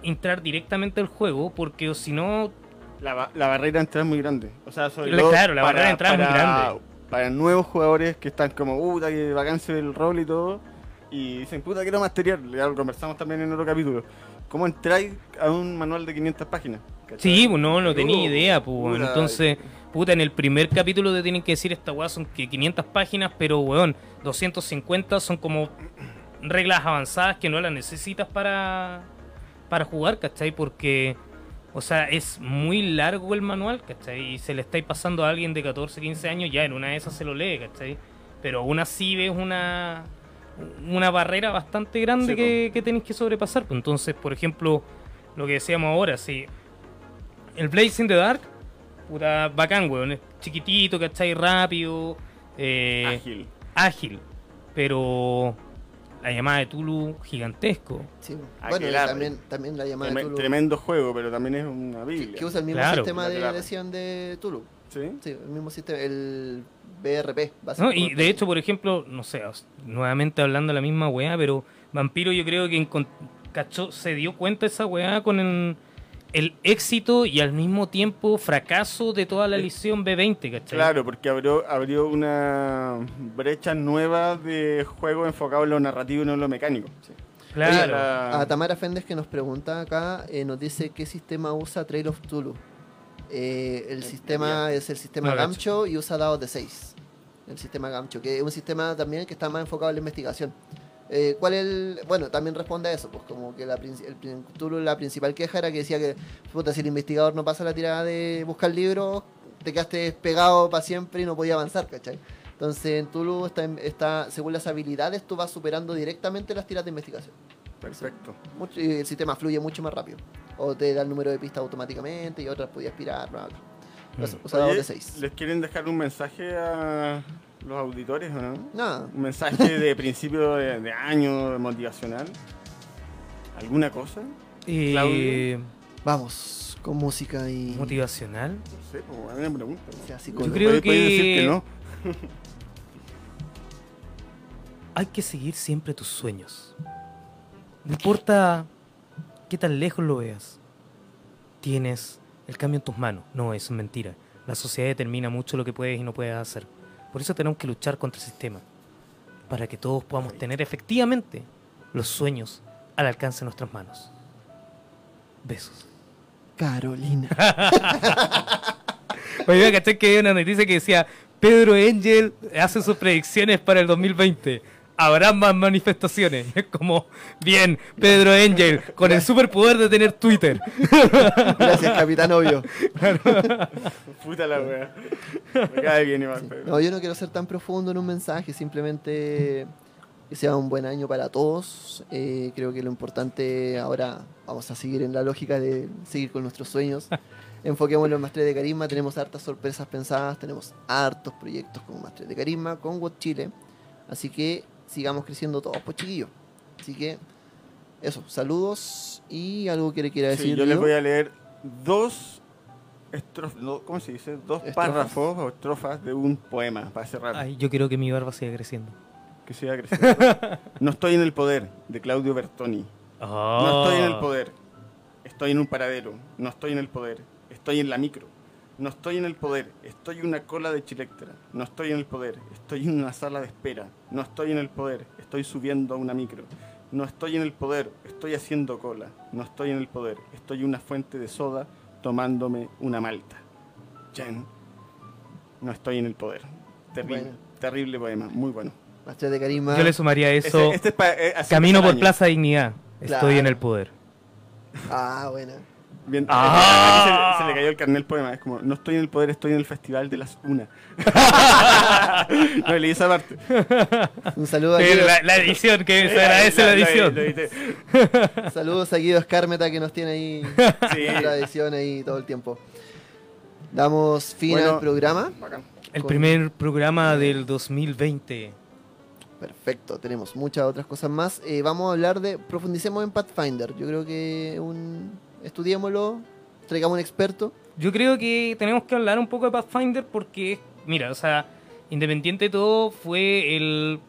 Speaker 2: entrar directamente al juego, porque o si no
Speaker 3: La, la barrera de entrada es muy grande. O sea, sobre
Speaker 2: La-
Speaker 3: todo
Speaker 2: claro, la barrera de entrada es muy grande.
Speaker 3: Para nuevos jugadores que están como, puta, que vacancia del rol y todo, y dicen, puta, quiero masterear. Ya lo conversamos también en otro capítulo. ¿Cómo entráis a un manual de 500 páginas? ¿Cachai?
Speaker 2: Sí, pues no, no tenía
Speaker 3: Uh,
Speaker 2: idea, pues,
Speaker 3: puta,
Speaker 2: Entonces, puta, en el primer capítulo te tienen que decir esta weá son que 500 páginas, pero weón, 250 son como reglas avanzadas que no las necesitas para, para jugar, ¿cachai? Porque, o sea, es muy largo el manual, ¿cachai? Y se le estáis pasando a alguien de 14, 15 años, ya en una de esas se lo lee, ¿cachai? Pero aún así ves una, una barrera bastante grande
Speaker 3: Sí,
Speaker 2: que, que tenéis que sobrepasar. pues. Entonces, por ejemplo, lo que decíamos ahora, si el Blaze in the Dark, puta, bacán, weón. Es chiquitito, ¿cachai? Rápido, eh,
Speaker 3: Ágil.
Speaker 2: ágil. Pero la llamada de Tulu, gigantesco.
Speaker 1: Sí.
Speaker 3: Ah,
Speaker 1: Bueno,
Speaker 3: que
Speaker 1: también, también la llamada de Tulu.
Speaker 3: Tremendo juego, pero también es una
Speaker 1: que,
Speaker 3: biblia.
Speaker 1: que usa el mismo
Speaker 2: Claro.
Speaker 1: sistema de edición de Tulu.
Speaker 3: ¿Sí?
Speaker 1: Sí, el mismo sistema, el BRP.
Speaker 2: ¿no?
Speaker 1: básicamente.
Speaker 2: Y de hecho, por ejemplo, no sé, nuevamente hablando de la misma weá, pero Vampiro yo creo que cachó, se dio cuenta esa weá con el, el éxito y al mismo tiempo fracaso de toda la edición B20, ¿cachai?
Speaker 3: Claro, porque abrió, abrió una brecha nueva de juego enfocado en lo narrativo y no en lo mecánico.
Speaker 2: Claro.
Speaker 3: la-
Speaker 1: A Tamara Féndez que nos pregunta acá, eh, nos dice qué sistema usa Trail of Tulu. Eh, el sistema es el sistema
Speaker 2: No.
Speaker 1: Gamcho y usa dados de 6. El sistema Gamcho, que es un sistema también que está más enfocado en la investigación. Eh, ¿Cuál es el...? Bueno, también responde a eso, pues como que la, el, Tulu, la principal queja era que decía que, puta, si el investigador no pasa la tirada de buscar libros, te quedaste pegado para siempre y no podía avanzar, ¿cachai? Entonces en Tulu está, está, según las habilidades, tú vas superando directamente las tiras de investigación.
Speaker 3: Perfecto.
Speaker 1: Mucho- y el sistema fluye mucho más rápido. O te da el número de pistas automáticamente y otras podías aspirar, bla, bla. Eso, usa dados
Speaker 3: Oye,
Speaker 1: de 6.
Speaker 3: ¿Les quieren dejar un mensaje a los auditores o no?
Speaker 1: Nada.
Speaker 3: Un mensaje de principio de, de año motivacional. ¿Alguna cosa? Claudio.
Speaker 1: Vamos, con música y.
Speaker 2: motivacional.
Speaker 3: No sé, pues, a mí me pregunta.
Speaker 1: sea así
Speaker 2: Yo creo
Speaker 3: puedes decir
Speaker 2: que-
Speaker 3: que no. [LAUGHS]
Speaker 2: Hay que seguir siempre tus sueños. No importa qué tan lejos lo veas. Tienes el cambio en tus manos. No, eso es mentira. La sociedad determina mucho lo que puedes y no puedes hacer. Por eso tenemos que luchar contra el sistema. Para que todos podamos tener efectivamente los sueños al alcance de nuestras manos. Besos.
Speaker 1: Carolina. [LAUGHS]
Speaker 2: Oye, ¿cachai que había una noticia que decía Pedro Angel hace sus predicciones para el 2020? Habrá más manifestaciones. [LAUGHS] Es como, bien, Pedro Angel, con el superpoder de tener Twitter. [LAUGHS]
Speaker 1: Gracias, Capitán Obvio.
Speaker 3: Puta la wea. Me cae bien igual. pero-
Speaker 1: No, yo no quiero ser tan profundo en un mensaje, simplemente que sea un buen año para todos. Eh, creo que lo importante ahora vamos a seguir en la lógica de seguir con nuestros sueños. Enfoquémoslo en Maestría de Carisma, tenemos hartas sorpresas pensadas, tenemos hartos proyectos como Maestría de Carisma, con WOT Chile. Así que sigamos creciendo todos, pues chiquillos. Así que eso, saludos y algo que le quiera
Speaker 3: Sí,
Speaker 1: decir.
Speaker 3: yo les voy a leer dos estrofas, ¿cómo se dice? Dos
Speaker 1: Estrofas.
Speaker 3: párrafos o estrofas de un poema para cerrar.
Speaker 2: Ay, yo quiero que mi barba siga creciendo.
Speaker 3: que siga creciendo. [LAUGHS] No estoy en el poder, de Claudio Bertoni. No estoy en el poder. Estoy en un paradero. No estoy en el poder. Estoy en la micro. No estoy en el poder. Estoy en una cola de Chilectra. No estoy en el poder. Estoy en una sala de espera. No estoy en el poder. Estoy subiendo a una micro. No estoy en el poder. Estoy haciendo cola. No estoy en el poder. Estoy en una fuente de soda tomándome una malta. Jen. No estoy en el poder. Terrible,
Speaker 1: Bueno.
Speaker 3: terrible poema. Muy bueno.
Speaker 1: Carisma.
Speaker 2: Yo le sumaría a eso.
Speaker 3: Este- este es pa- eh,
Speaker 2: Camino por. Plaza Dignidad. Estoy
Speaker 1: Claro.
Speaker 2: en el poder.
Speaker 1: Ah, buena.
Speaker 3: Bien,
Speaker 2: Ah. [LAUGHS]
Speaker 3: se, le- se le cayó el carnet el poema. Es como, no estoy en el poder, estoy en el festival de las una. [LAUGHS] no leí esa parte.
Speaker 1: Un saludo a
Speaker 2: Sí,
Speaker 1: Guido,
Speaker 2: la, la edición, que se [LAUGHS] agradece la, edición.
Speaker 3: lo edité.
Speaker 1: saludos a Guido Escármeta que nos tiene ahí
Speaker 3: Sí.
Speaker 1: la edición ahí todo el tiempo. Damos fin
Speaker 3: Bueno.
Speaker 1: al programa.
Speaker 3: Bacán.
Speaker 2: El
Speaker 1: Con-
Speaker 2: primer programa del 2020.
Speaker 1: Perfecto, tenemos muchas otras cosas más. Eh, vamos a hablar de. Profundicemos en Pathfinder. Yo creo que un. Estudiémoslo, traigamos un experto.
Speaker 2: Yo creo que tenemos que hablar un poco de Pathfinder porque, mira, o sea, independiente de todo, fue el.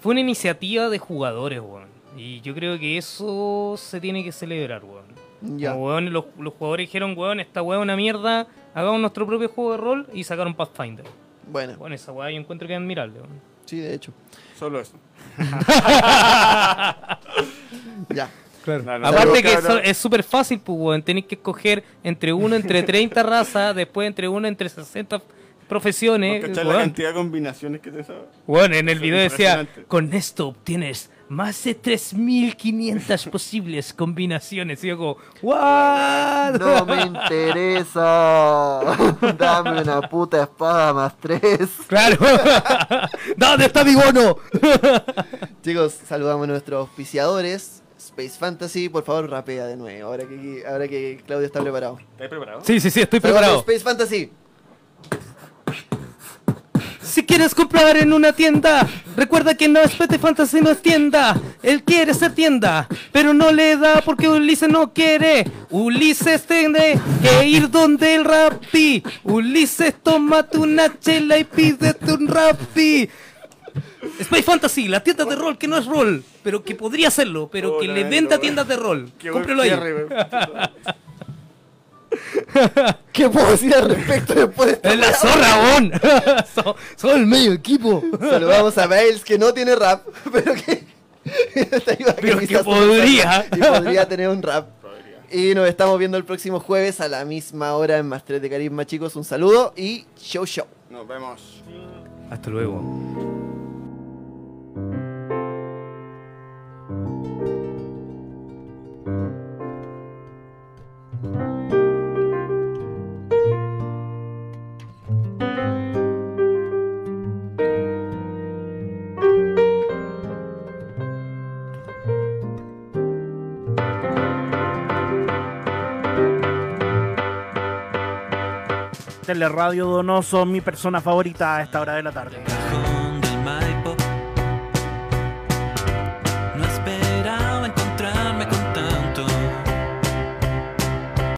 Speaker 2: Fue una iniciativa de jugadores, weón. Y yo creo que eso se tiene que celebrar, weón.
Speaker 1: Ya.
Speaker 2: Como, weón, los, los jugadores dijeron, weón, esta weá es una mierda, hagamos nuestro propio juego de rol y sacaron Pathfinder.
Speaker 1: Bueno,
Speaker 2: Bueno, esa weá yo encuentro que es admirable, weón.
Speaker 1: sí, de hecho.
Speaker 3: Solo eso. [LAUGHS] [LAUGHS]
Speaker 1: Ya.
Speaker 2: Claro.
Speaker 3: No, no,
Speaker 2: Aparte que es súper fácil, pues, weón. Tenéis que escoger entre uno entre [LAUGHS] 30 razas, después entre uno entre 60 profesiones.
Speaker 3: ¿No cachai la cantidad de combinaciones que te sabes?
Speaker 2: Bueno, en el
Speaker 3: Eso
Speaker 2: video decía, con esto obtienes más de 3.500 [LAUGHS] posibles combinaciones. Y yo como, ¿what?
Speaker 1: No me interesa. [LAUGHS] Dame una puta espada más tres.
Speaker 2: Claro. ¿Dónde está mi bono?
Speaker 1: Chicos, saludamos a nuestros auspiciadores. Space Fantasy, por favor, rapea de nuevo. Ahora que, ahora que Claudio está preparado.
Speaker 3: ¿Estás preparado?
Speaker 2: Sí, sí, sí, estoy preparado.
Speaker 1: Space Fantasy.
Speaker 2: Si quieres comprar en una tienda, recuerda que no es Pete Fantasy, no es tienda. Él quiere ser tienda, pero no le da porque Ulises no quiere. Ulises tiene que ir donde el rapi. Ulises, tómate una chela y pídete un rapi. Space Fantasy, la tienda de rol que no es rol, pero que podría serlo, pero que
Speaker 3: Hola,
Speaker 2: le venda tiendas de rol. Cómprelo ahí. [LAUGHS]
Speaker 1: ¿Qué puedo decir al respecto después de esta
Speaker 2: Es la zorra, bon. Son- Son el medio equipo.
Speaker 1: Saludamos a Bales que no tiene rap, [LAUGHS] pero que. [LAUGHS]
Speaker 2: Pero que podría.
Speaker 1: Y podría tener un rap.
Speaker 3: Podría.
Speaker 1: Y nos estamos viendo el próximo jueves a la misma hora en Más 3 de Carisma, chicos. Un saludo y show show.
Speaker 3: Nos vemos.
Speaker 2: Hasta luego.
Speaker 4: Teleradio Donoso, mi persona favorita a esta hora de la tarde.